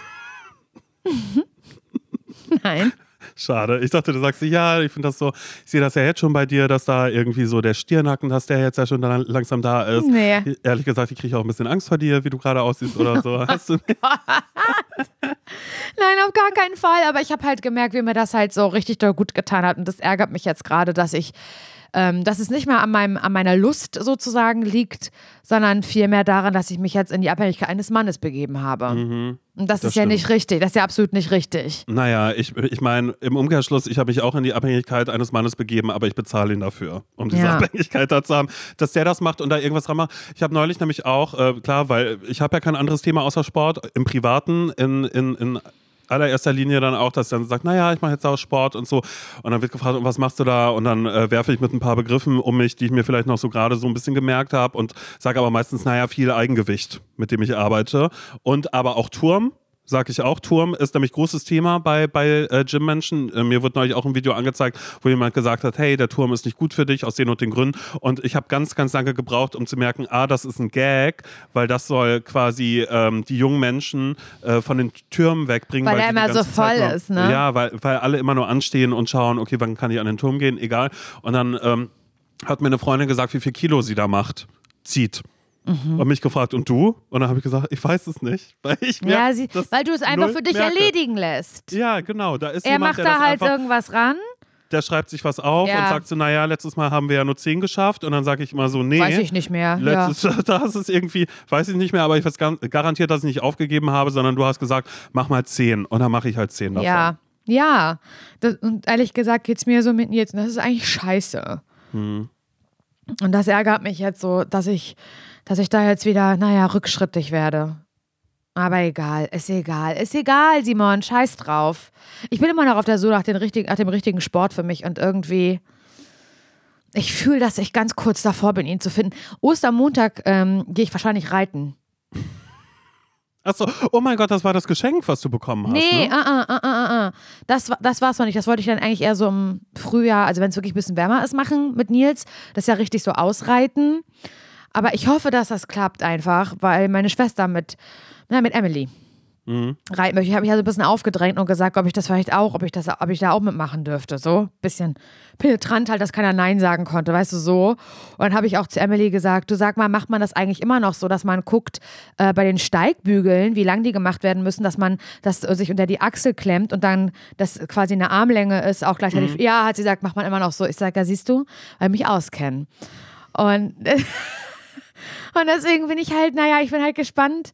Nein. Schade. Ich dachte, du sagst, ja, ich finde das so, ich sehe das ja jetzt schon bei dir, dass da irgendwie so der Stirnacken, dass der jetzt ja schon dann langsam da ist. Nee. Ehrlich gesagt, ich kriege auch ein bisschen Angst vor dir, wie du gerade aussiehst oder so. Hast du nicht? Nein, auf gar keinen Fall. Aber ich habe halt gemerkt, wie mir das halt so richtig doll gut getan hat. Und das ärgert mich jetzt gerade, dass ich, ähm, dass es nicht mehr an, meinem, an meiner Lust sozusagen liegt, sondern vielmehr daran, dass ich mich jetzt in die Abhängigkeit eines Mannes begeben habe. Und das, das ist ja stimmt. nicht richtig. Das ist ja absolut nicht richtig. Naja, ich, ich meine, im Umkehrschluss, ich habe mich auch in die Abhängigkeit eines Mannes begeben, aber ich bezahle ihn dafür, um diese Ja. Abhängigkeit da zu haben, dass der das macht und da irgendwas dran macht. Ich habe neulich nämlich auch, äh, klar, weil ich habe ja kein anderes Thema außer Sport, im Privaten, in, in, in allererster Linie dann auch, dass dann sagt, naja, ich mache jetzt auch Sport und so. Und dann wird gefragt, was machst du da? Und dann äh, werfe ich mit ein paar Begriffen um mich, die ich mir vielleicht noch so gerade so ein bisschen gemerkt habe und sage aber meistens, naja, viel Eigengewicht, mit dem ich arbeite. Und aber auch Turm, sag ich auch. Turm ist nämlich großes Thema bei, bei äh, Gym-Menschen. Äh, mir wird neulich auch ein Video angezeigt, wo jemand gesagt hat, hey, der Turm ist nicht gut für dich, aus den und den Gründen. Und ich habe ganz, ganz lange gebraucht, um zu merken, ah, das ist ein Gag, weil das soll quasi ähm, die jungen Menschen äh, von den Türmen wegbringen. Weil der die die immer so voll nur- ist, ne? Ja, weil, weil alle immer nur anstehen und schauen, okay, wann kann ich an den Turm gehen, egal. Und dann ähm, hat mir eine Freundin gesagt, wie viel Kilo sie da macht, zieht. Mhm. Und mich gefragt, und du? Und dann habe ich gesagt, ich weiß es nicht. Weil, ich Ja, merk, sie, das weil du es einfach für dich merke. erledigen lässt. Ja, genau. Da ist Er jemand, macht da das halt einfach, irgendwas ran. der schreibt sich was auf Ja. und sagt so, naja, letztes Mal haben wir ja nur 10 geschafft. Und dann sage ich immer so, nee. Weiß ich nicht mehr. Ja. Letztes, da hast es irgendwie, weiß ich nicht mehr, aber ich weiß gar- garantiert, dass ich nicht aufgegeben habe, sondern du hast gesagt, mach mal 10. Und dann mache ich halt 10 davon. Ja, ja. Das, und ehrlich gesagt geht es mir so mit jetzt. Und das ist eigentlich scheiße. Hm. Und das ärgert mich jetzt so, dass ich, dass ich da jetzt wieder, naja, rückschrittig werde. Aber egal, ist egal, ist egal, Simon, scheiß drauf. Ich bin immer noch auf der Suche nach, den richtigen, nach dem richtigen Sport für mich und irgendwie, ich fühle, dass ich ganz kurz davor bin, ihn zu finden. Ostermontag ähm, gehe ich wahrscheinlich reiten. Achso, oh mein Gott, das war das Geschenk, was du bekommen hast. Nee, ne? ah, ah, ah, ah, ah. Das, das war's noch nicht. Das wollte ich dann eigentlich eher so im Frühjahr, also wenn es wirklich ein bisschen wärmer ist, machen mit Nils. Das ist ja richtig so ausreiten. Aber ich hoffe, dass das klappt einfach, weil meine Schwester mit, na, mit Emily Mhm. reiten möchte. Ich habe mich also ein bisschen aufgedrängt und gesagt, ob ich das vielleicht auch, ob ich das, ob ich da auch mitmachen dürfte. So, bisschen penetrant halt, dass keiner Nein sagen konnte, weißt du so. Und dann habe ich auch zu Emily gesagt, du sag mal, macht man das eigentlich immer noch so, dass man guckt äh, bei den Steigbügeln, wie lang die gemacht werden müssen, dass man das äh, sich unter die Achsel klemmt und dann das quasi eine Armlänge ist, auch gleichzeitig. Ja, hat sie gesagt, macht man immer noch so. Ich sage, ja, siehst du, weil ich mich auskennen. Und, und deswegen bin ich halt, naja, ich bin halt gespannt,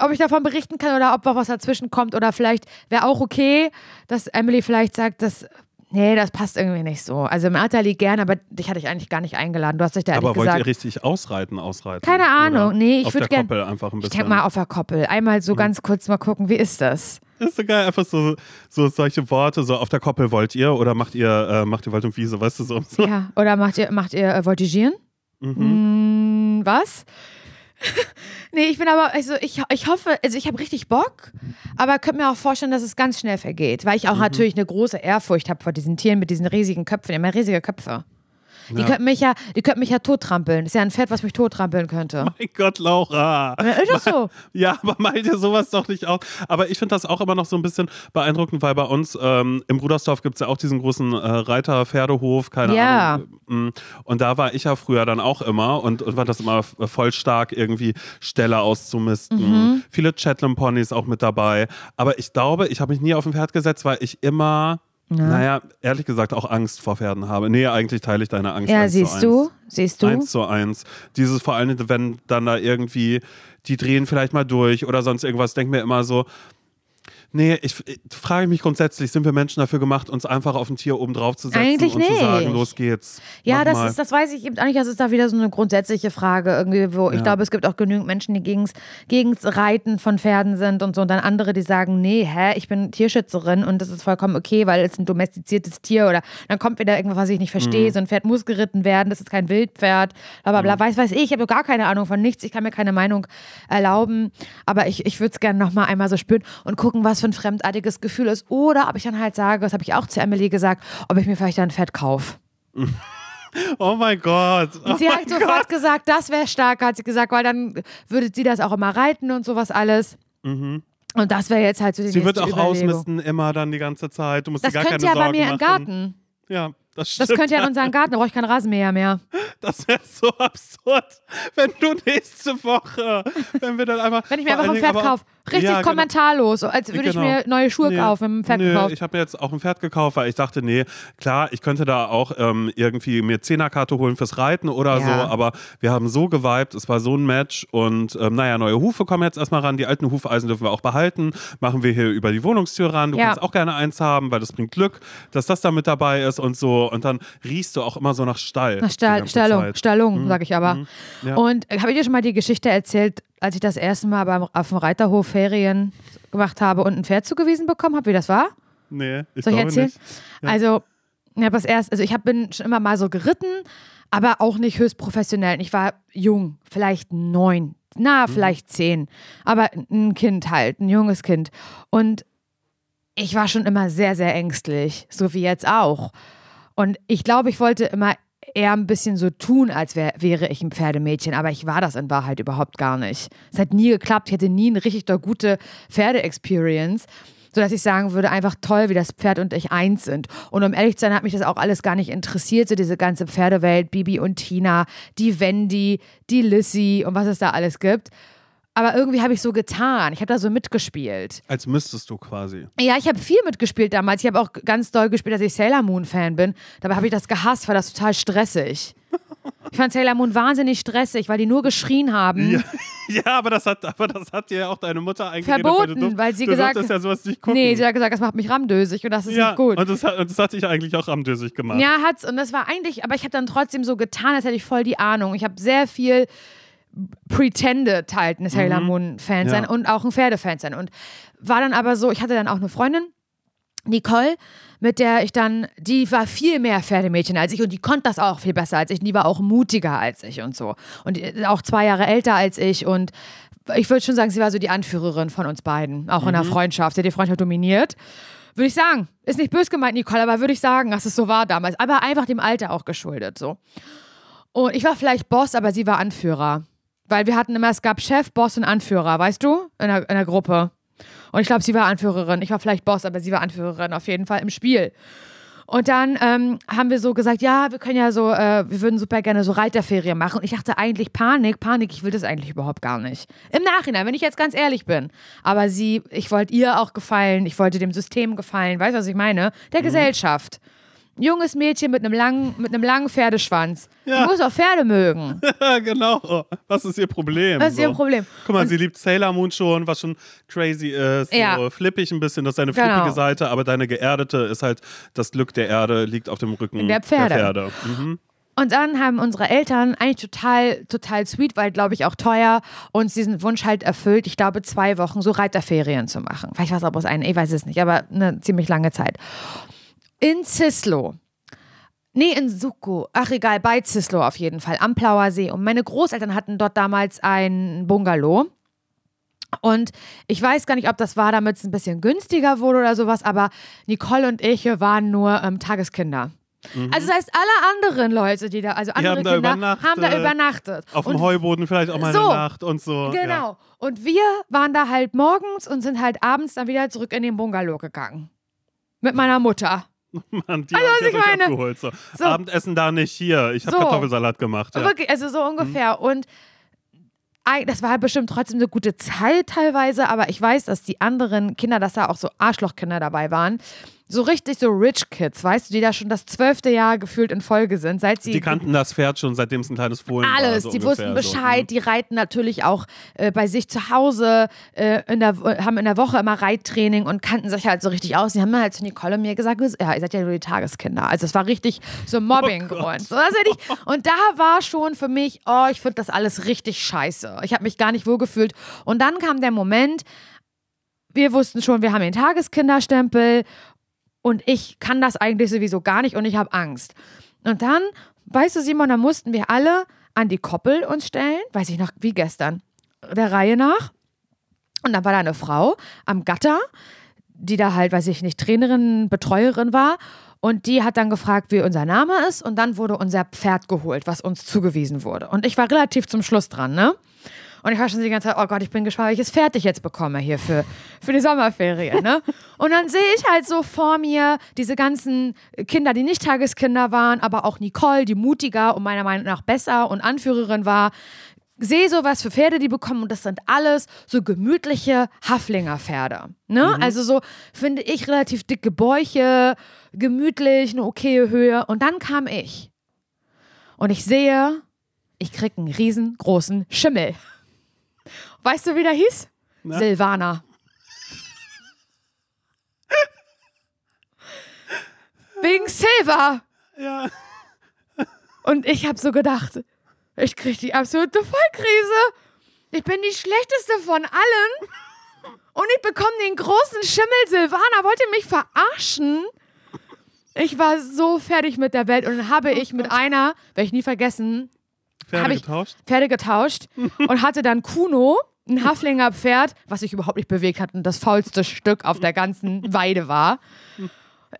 ob ich davon berichten kann oder ob noch was dazwischen kommt oder vielleicht wäre auch okay, dass Emily vielleicht sagt, dass nee, das passt irgendwie nicht so. Also Nathalie gerne, aber dich hatte ich eigentlich gar nicht eingeladen. Du hast dich da Aber wollt gesagt. ihr richtig ausreiten, ausreiten? Keine Ahnung. Oder Nee, ich auf würd der gern- Koppel einfach ein ich bisschen. denke mal auf der Koppel. Einmal so ganz kurz mal gucken, wie ist das? ist so geil, einfach so, so solche Worte, so auf der Koppel wollt ihr oder macht ihr, äh, macht ihr Wald und Wiese, weißt du, so. so. Ja. Oder macht ihr, macht ihr äh, Voltigieren? Mhm. Mm, was? nee, ich bin aber, also ich, ich hoffe, also ich habe richtig Bock, aber könnte mir auch vorstellen, dass es ganz schnell vergeht, weil ich Mhm. auch natürlich eine große Ehrfurcht habe vor diesen Tieren mit diesen riesigen Köpfen. Ja riesige Köpfe. Die Ja. könnten mich ja, die könnten mich ja tottrampeln. Ist ja ein Pferd, was mich tottrampeln könnte. Mein Gott, Laura. Ja, ist das so? Ja, aber mal dir sowas doch nicht aus. Aber ich finde das auch immer noch so ein bisschen beeindruckend, weil bei uns ähm, im Brudersdorf gibt es ja auch diesen großen äh, Reiter-Pferdehof, keine Ja. Ahnung. Mm. Und da war ich ja früher dann auch immer und, und fand das immer f- voll stark, irgendwie Ställe auszumisten. Mhm. Viele Shetland-Ponys auch mit dabei. Aber ich glaube, ich habe mich nie auf ein Pferd gesetzt, weil ich immer. Naja, ehrlich gesagt auch Angst vor Pferden habe. Nee, eigentlich teile ich deine Angst. Ja, siehst du? Siehst du? Eins zu eins. Dieses vor allem, wenn dann da irgendwie, die drehen vielleicht mal durch oder sonst irgendwas, denk mir immer so, nee, ich, ich frage mich grundsätzlich, sind wir Menschen dafür gemacht, uns einfach auf ein Tier oben drauf zu setzen Eigentlich und zu sagen, nicht. los geht's. Ja, das ist, das weiß ich eben auch nicht. Das ist da wieder so eine grundsätzliche Frage irgendwie, wo ich Ja. glaube, es gibt auch genügend Menschen, die gegens, gegens Reiten von Pferden sind und so und dann andere, die sagen, nee, hä, ich bin Tierschützerin und das ist vollkommen okay, weil es ein domestiziertes Tier oder dann kommt wieder irgendwas, was ich nicht verstehe. Mhm. So ein Pferd muss geritten werden, das ist kein Wildpferd, bla bla bla. Weiß, weiß ich, ich habe gar keine Ahnung von nichts, ich kann mir keine Meinung erlauben, aber ich, ich würde es gerne nochmal einmal so spüren und gucken, was für ein fremdartiges Gefühl ist oder ob ich dann halt sage, das habe ich auch zu Emily gesagt, ob ich mir vielleicht ein Pferd kaufe. Oh mein Gott. Oh Und sie hat sofort gesagt, das wäre stark, hat sie gesagt, weil dann würde sie das auch immer reiten und sowas alles. Und das wäre jetzt halt so die Mhm. Sie wird auch Überlegung. ausmisten immer dann die ganze Zeit. Du musst Das dir gar könnte keine ja bei mir im machen. Garten. Ja, das Das stimmt. könnte ja in unserem Garten, da brauche ich keinen Rasenmäher mehr. Das wäre so absurd, wenn du nächste Woche, wenn wir dann einmal. Wenn ich mir einfach ein Pferd kaufe. Richtig Ja, genau. kommentarlos, als würde Genau. ich mir neue Schuhe Nee, kaufen, mit einem Pferd nee, gekauft. Ich habe mir jetzt auch ein Pferd gekauft, weil ich dachte, nee, klar, ich könnte da auch ähm, irgendwie mir Zehnerkarte holen fürs Reiten oder Ja. so, aber wir haben so geweibt, es war so ein Match und ähm, naja, neue Hufe kommen jetzt erstmal ran, die alten Hufeisen dürfen wir auch behalten, machen wir hier über die Wohnungstür ran, du Ja. kannst auch gerne eins haben, weil das bringt Glück, dass das da mit dabei ist und so und dann riechst du auch immer so nach Stall. Nach Stall, Stallung, Zeit. Stallung, sag ich aber. Ja. Und habe ich dir schon mal die Geschichte erzählt, als ich das erste Mal beim, auf dem Reiterhof Ferien gemacht habe und ein Pferd zugewiesen bekommen habe, wie das war? Nee, ich Soll ich erzählen? nicht. Ja. Also, ich habe das erst, also ich hab, bin schon immer mal so geritten, aber auch nicht höchst professionell. Ich war jung, vielleicht neun, Mhm. na, vielleicht zehn, aber ein Kind halt, ein junges Kind. Und ich war schon immer sehr, sehr ängstlich, so wie jetzt auch. Und ich glaube, ich wollte immer eher ein bisschen so tun, als wär, wäre ich ein Pferdemädchen, aber ich war das in Wahrheit überhaupt gar nicht. Es hat nie geklappt, ich hatte nie eine richtig gute Pferde-Experience, sodass ich sagen würde, einfach toll, wie das Pferd und ich eins sind. Und um ehrlich zu sein, hat mich das auch alles gar nicht interessiert, so diese ganze Pferdewelt, Bibi und Tina, die Wendy, die Lissy und was es da alles gibt. Aber irgendwie habe ich so getan. Ich habe da so mitgespielt. Als müsstest du quasi. Ja, ich habe viel mitgespielt damals. Ich habe auch ganz doll gespielt, dass ich Sailor Moon Fan bin. Dabei habe ich das gehasst, war das total stressig. Ich fand Sailor Moon wahnsinnig stressig, weil die nur geschrien haben. Ja, ja aber, das hat, aber das hat dir ja auch deine Mutter eingeredet. Verboten, weil, weil sie gesagt- durftest ja sowas nicht gucken. Nee, sie hat gesagt, das macht mich ramdösig und das ist ja, nicht gut. Und das, hat, und das hat dich eigentlich auch ramdösig gemacht. Ja, hat's. Und das war eigentlich, aber ich habe dann trotzdem so getan, als hätte ich voll die Ahnung. Ich habe sehr viel pretended halt ein Sailor Moon Fan Ja. sein und auch ein Pferdefan sein. Und war dann aber so, ich hatte dann auch eine Freundin, Nicole, mit der ich dann, die war viel mehr Pferdemädchen als ich und die konnte das auch viel besser als ich. Und die war auch mutiger als ich und so. Und die- auch zwei Jahre älter als ich und ich würde schon sagen, sie war so die Anführerin von uns beiden, auch in der Mhm. Freundschaft. Sie hat die Freundschaft dominiert. Würde ich sagen. Ist nicht bös gemeint, Nicole, aber würde ich sagen, dass es so war damals. Aber einfach dem Alter auch geschuldet, so. Und ich war vielleicht Boss, aber sie war Anführer. Weil wir hatten immer, es gab Chef, Boss und Anführer, weißt du? In der, in der Gruppe. Und ich glaube, sie war Anführerin. Ich war vielleicht Boss, aber sie war Anführerin auf jeden Fall im Spiel. Und dann ähm, haben wir so gesagt, ja, wir können ja so, äh, wir würden super gerne so Reiterferien machen. Und ich dachte eigentlich Panik, Panik, ich will das eigentlich überhaupt gar nicht. Im Nachhinein, wenn ich jetzt ganz ehrlich bin. Aber sie, ich wollte ihr auch gefallen, ich wollte dem System gefallen, weißt du, was ich meine? Der Gesellschaft. Junges Mädchen mit einem langen, mit einem langen Pferdeschwanz. Ja. Du musst auch Pferde mögen. Genau. Was ist ihr Problem? Das ist ihr So. Problem. Guck mal, Und- sie liebt Sailor Moon schon, was schon crazy ist. Ja. So flippig ein bisschen, das ist deine Genau. flippige Seite, aber deine geerdete ist halt, das Glück der Erde liegt auf dem Rücken Der Pferde. Der Pferde. Mhm. Und dann haben unsere Eltern eigentlich total, total sweet, weil glaube ich auch teuer, uns diesen Wunsch halt erfüllt, ich glaube zwei Wochen so Reiterferien zu machen. Vielleicht war es aber ein, ich weiß es nicht, aber eine ziemlich lange Zeit. In Zislo. Nee, in Suko. Ach egal, bei Zislo auf jeden Fall, am Plauer See. Und meine Großeltern hatten dort damals ein Bungalow. Und ich weiß gar nicht, ob das war, damit es ein bisschen günstiger wurde oder sowas, aber Nicole und ich waren nur ähm, Tageskinder. Also das heißt, alle anderen Leute, die da, also andere haben da Kinder, übernachtet. haben da übernachtet. Auf dem und, Heuboden vielleicht auch mal So. eine Nacht und so. Genau. Und wir waren da halt morgens und sind halt abends dann wieder zurück in den Bungalow gegangen. Mit meiner Mutter. Mann, die Also, was ich meine. abgeholt. So. So. Abendessen da nicht hier. Ich habe So. Kartoffelsalat gemacht. Ja. Wirklich, also so ungefähr. Und ei- das war bestimmt trotzdem eine gute Zeit teilweise, aber ich weiß, dass die anderen Kinder, dass da auch so Arschlochkinder dabei waren. So richtig so Rich Kids, weißt du, die da schon das zwölfte Jahr gefühlt in Folge sind, seit sie Die kannten das Pferd schon, seitdem es ein kleines Fohlen war. alles, so die wussten so. Bescheid, die reiten natürlich auch äh, bei sich zu Hause, äh, in der, haben in der Woche immer Reittraining und kannten sich halt so richtig aus. Die haben halt zu Nicole und mir gesagt, ja, ihr seid ja nur die Tageskinder. Also es war richtig so Mobbinggrund. so, das hätte ich, und da war schon für mich, oh, ich finde das alles richtig scheiße. Ich habe mich gar nicht wohlgefühlt. Und dann kam der Moment, wir wussten schon, wir haben den Tageskinderstempel und ich kann das eigentlich sowieso gar nicht und ich habe Angst. Und dann, weißt du, Simon, da mussten wir alle an die Koppel uns stellen, weiß ich noch, wie gestern, der Reihe nach. Und dann war da eine Frau am Gatter, die da halt, weiß ich nicht, Trainerin, Betreuerin war. Und die hat dann gefragt, wie unser Name ist. Und dann wurde unser Pferd geholt, was uns zugewiesen wurde. Und ich war relativ zum Schluss dran, ne? Und ich war schon die ganze Zeit, oh Gott, ich bin gespannt, welches Pferd ich jetzt bekomme hier für, für die Sommerferien. Ne? Und dann sehe ich halt so vor mir diese ganzen Kinder, die nicht Tageskinder waren, aber auch Nicole, die mutiger und meiner Meinung nach besser und Anführerin war. Sehe so, was für Pferde die bekommen und das sind alles so gemütliche Haflinger-Pferde. Ne? Also so, finde ich, relativ dicke Bäuche, gemütlich, eine okaye Höhe. Und dann kam ich. Und ich sehe, ich krieg einen riesengroßen Schimmel. Weißt du, wie der hieß? Na? Silvana. Wegen Silva. Ja. Und ich habe so gedacht, ich krieg die absolute Vollkrise. Ich bin die schlechteste von allen. Und ich bekomme den großen Schimmel. Silvana wollte mich verarschen. Ich war so fertig mit der Welt und dann habe ich mit einer, werde ich nie vergessen, Pferde ich- getauscht. Pferde getauscht und hatte dann Kuno, ein Haflinger Pferd, was sich überhaupt nicht bewegt hat und das faulste Stück auf der ganzen Weide war.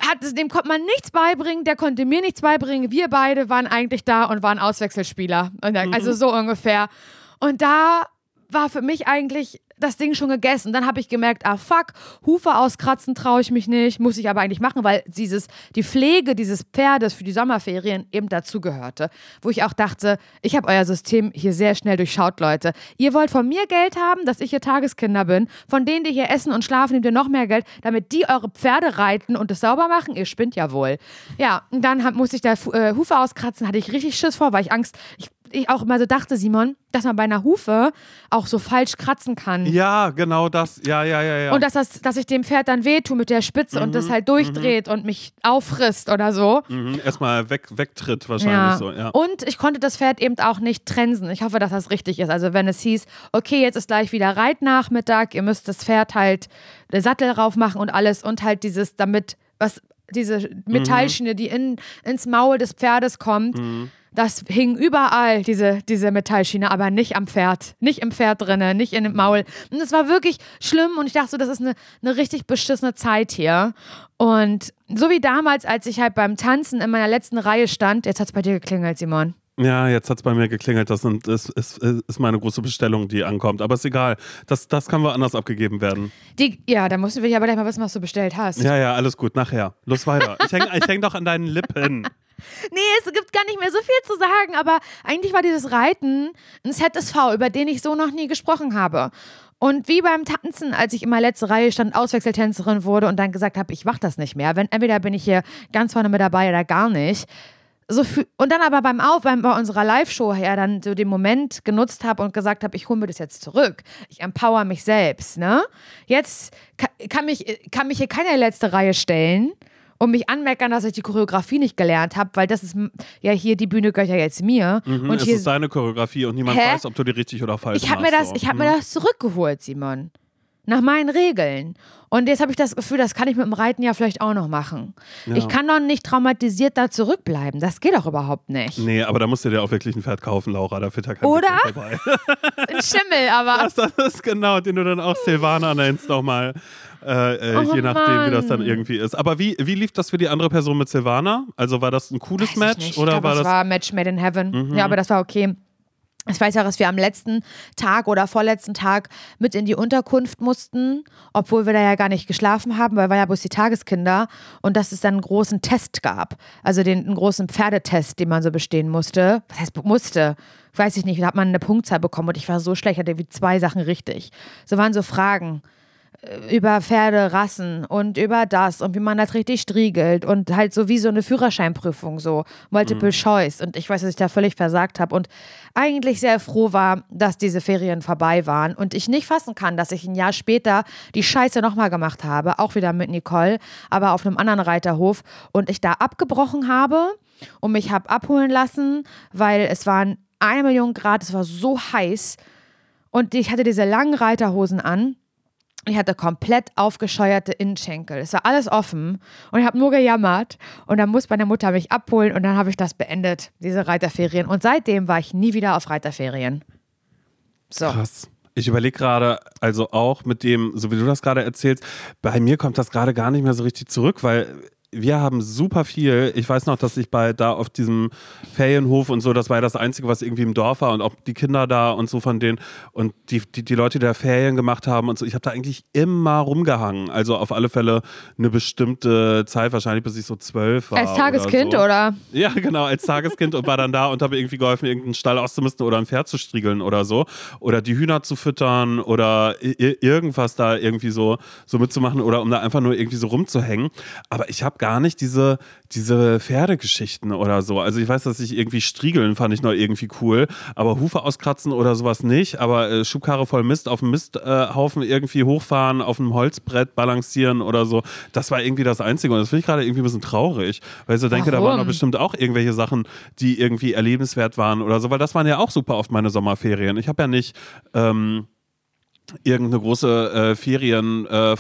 Hat, dem konnte man nichts beibringen, der konnte mir nichts beibringen. Wir beide waren eigentlich da und waren Auswechselspieler. Also so ungefähr. Und da war für mich eigentlich das Ding schon gegessen. Dann habe ich gemerkt, ah fuck, Hufe auskratzen traue ich mich nicht, muss ich aber eigentlich machen, weil dieses, die Pflege dieses Pferdes für die Sommerferien eben dazugehörte. Wo ich auch dachte, ich habe euer System hier sehr schnell durchschaut, Leute. Ihr wollt von mir Geld haben, dass ich hier Tageskinder bin. Von denen, die hier essen und schlafen, nehmt ihr noch mehr Geld, damit die eure Pferde reiten und es sauber machen. Ihr spinnt ja wohl. Ja, und dann hab, musste ich da äh, Hufe auskatzen, hatte ich richtig Schiss vor, weil ich Angst, ich, ich auch immer so dachte, Simon, dass man bei einer Hufe auch so falsch kratzen kann. Ja, genau das. Ja, ja, ja, ja. Und dass, das, dass ich dem Pferd dann wehtue mit der Spitze und das halt durchdreht und mich auffrisst oder so. mhm. Erstmal weg, wegtritt wahrscheinlich Ja. so. Ja. Und ich konnte das Pferd eben auch nicht trensen. Ich hoffe, dass das richtig ist. Also wenn es hieß, okay, jetzt ist gleich wieder Reitnachmittag, ihr müsst das Pferd halt den Sattel rauf machen und alles und halt dieses, damit, was, diese Metallschiene, die in, ins Maul des Pferdes kommt, Das hing überall, diese, diese Metallschiene, aber nicht am Pferd. Nicht im Pferd drinne, nicht in dem Maul. Und es war wirklich schlimm und ich dachte so, das ist eine, eine richtig beschissene Zeit hier. Und so wie damals, als ich halt beim Tanzen in meiner letzten Reihe stand, jetzt hat es bei dir geklingelt, Simon. Ja, jetzt hat es bei mir geklingelt. Das sind, ist, ist, ist meine große Bestellung, die ankommt. Aber ist egal. Das, das kann woanders abgegeben werden. Die, ja, da mussten wir aber gleich mal wissen, was du bestellt hast. Ja, ja, alles gut. Nachher. Los weiter. Ich hänge ich häng doch an deinen Lippen. Nee, es gibt gar nicht mehr so viel zu sagen, aber eigentlich war dieses Reiten ein ZSV, über den ich so noch nie gesprochen habe. Und wie beim Tanzen, als ich in meiner letzten Reihe stand, Auswechseltänzerin wurde und dann gesagt habe, ich mach das nicht mehr. Wenn entweder bin ich hier ganz vorne mit dabei oder gar nicht so und dann aber beim Auf, beim, bei unserer Live-Show her dann so den Moment genutzt habe und gesagt habe, ich hole mir das jetzt zurück. Ich empower mich selbst, ne? Jetzt kann, mich, kann mich hier keine letzte Reihe stellen und mich anmeckern, dass ich die Choreografie nicht gelernt habe, weil das ist ja hier die Bühne gehört ja jetzt mir. Mhm, und es hier ist deine Choreografie und niemand Hä? weiß, ob du die richtig oder falsch ich habe machst. mir das, so. ich habe Mhm. mir das zurückgeholt, Simon. Nach meinen Regeln. Und jetzt habe ich das Gefühl, das kann ich mit dem Reiten ja vielleicht auch noch machen. Ja. Ich kann doch nicht traumatisiert da zurückbleiben. Das geht doch überhaupt nicht. Nee, aber da musst du dir auch wirklich ein Pferd kaufen, Laura. Da führt ja kein Oder? Ein Schimmel, aber. Das, das ist genau, den du dann auch Silvana nennst nochmal. Äh, äh, Oh je nachdem, wie das dann Mann. irgendwie ist. Aber wie, wie lief das für die andere Person mit Silvana? Also war das ein cooles Weiß ich Match nicht. oder ich glaub, war es das. war Match made in heaven. Ja, aber das war okay. Ich weiß ja, dass wir am letzten Tag oder vorletzten Tag mit in die Unterkunft mussten, obwohl wir da ja gar nicht geschlafen haben, weil wir ja bloß die Tageskinder und dass es dann einen großen Test gab. Also den einen großen Pferdetest, den man so bestehen musste. Was heißt musste? Weiß ich nicht. Da hat man eine Punktzahl bekommen und ich war so schlecht, hatte wie zwei Sachen richtig. So waren so Fragen über Pferderassen und über das und wie man das richtig striegelt und halt so wie so eine Führerscheinprüfung, so Multiple Choice. Und ich weiß, dass ich da völlig versagt habe und eigentlich sehr froh war, dass diese Ferien vorbei waren und ich nicht fassen kann, dass ich ein Jahr später die Scheiße nochmal gemacht habe, auch wieder mit Nicole, aber auf einem anderen Reiterhof und ich da abgebrochen habe und mich habe abholen lassen, weil es waren eine Million Grad, es war so heiß und ich hatte diese langen Reiterhosen an. Ich hatte komplett aufgescheuerte Innenschenkel. Es war alles offen und ich habe nur gejammert. Und dann muss meine Mutter mich abholen und dann habe ich das beendet, diese Reiterferien. Und seitdem war ich nie wieder auf Reiterferien. So. Krass. Ich überlege gerade, also auch mit dem, so wie du das gerade erzählst, bei mir kommt das gerade gar nicht mehr so richtig zurück, weil wir haben super viel. Ich weiß noch, dass ich bei da auf diesem Ferienhof und so, das war ja das Einzige, was irgendwie im Dorf war und auch die Kinder da und so von denen und die, die, die Leute, die da Ferien gemacht haben und so. Ich habe da eigentlich immer rumgehangen. Also auf alle Fälle eine bestimmte Zeit, wahrscheinlich bis ich so zwölf war. Als Tageskind oder? So. oder? Ja, genau, als Tageskind und war dann da und habe irgendwie geholfen, irgendeinen Stall auszumisten oder ein Pferd zu striegeln oder so. Oder die Hühner zu füttern oder irgendwas da irgendwie so, so mitzumachen oder um da einfach nur irgendwie so rumzuhängen. Aber ich habe gar nicht diese, diese Pferdegeschichten oder so. Also ich weiß, dass ich irgendwie striegeln fand ich noch irgendwie cool, aber Hufe auskratzen oder sowas nicht. Aber äh, Schubkarre voll Mist auf dem Misthaufen irgendwie hochfahren, auf einem Holzbrett balancieren oder so, das war irgendwie das Einzige. Und das finde ich gerade irgendwie ein bisschen traurig, weil ich so denke, da waren Warum? doch bestimmt auch irgendwelche Sachen, die irgendwie erlebenswert waren oder so, weil das waren ja auch super oft meine Sommerferien. Ich habe ja nicht ähm, irgendeine große äh, Ferien, äh,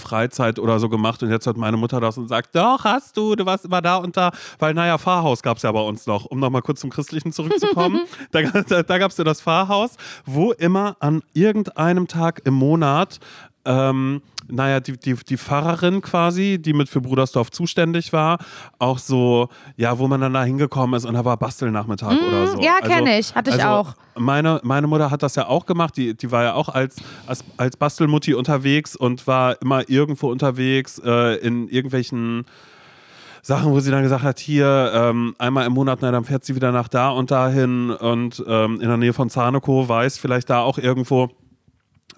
oder so gemacht und jetzt hört meine Mutter das und sagt, doch, hast du, du warst immer da und da, weil naja, Pfarrhaus gab es ja bei uns noch, um nochmal kurz zum Christlichen zurückzukommen. da da, da gab es ja das Pfarrhaus, wo immer an irgendeinem Tag im Monat ähm, naja, die, die, die Pfarrerin quasi, die mit für Brudersdorf zuständig war, auch so, ja, wo man dann da hingekommen ist und da war Bastelnachmittag oder so. Mhm. ja, kenn ich. Hatte ich auch. Meine, meine Mutter hat das ja auch gemacht, die, die war ja auch als, als, als Bastelmutti unterwegs und war immer irgendwo unterwegs äh, in irgendwelchen Sachen, wo sie dann gesagt hat, hier ähm, einmal im Monat, na, dann fährt sie wieder nach da und dahin und ähm, in der Nähe von Zanekow weiß vielleicht da auch irgendwo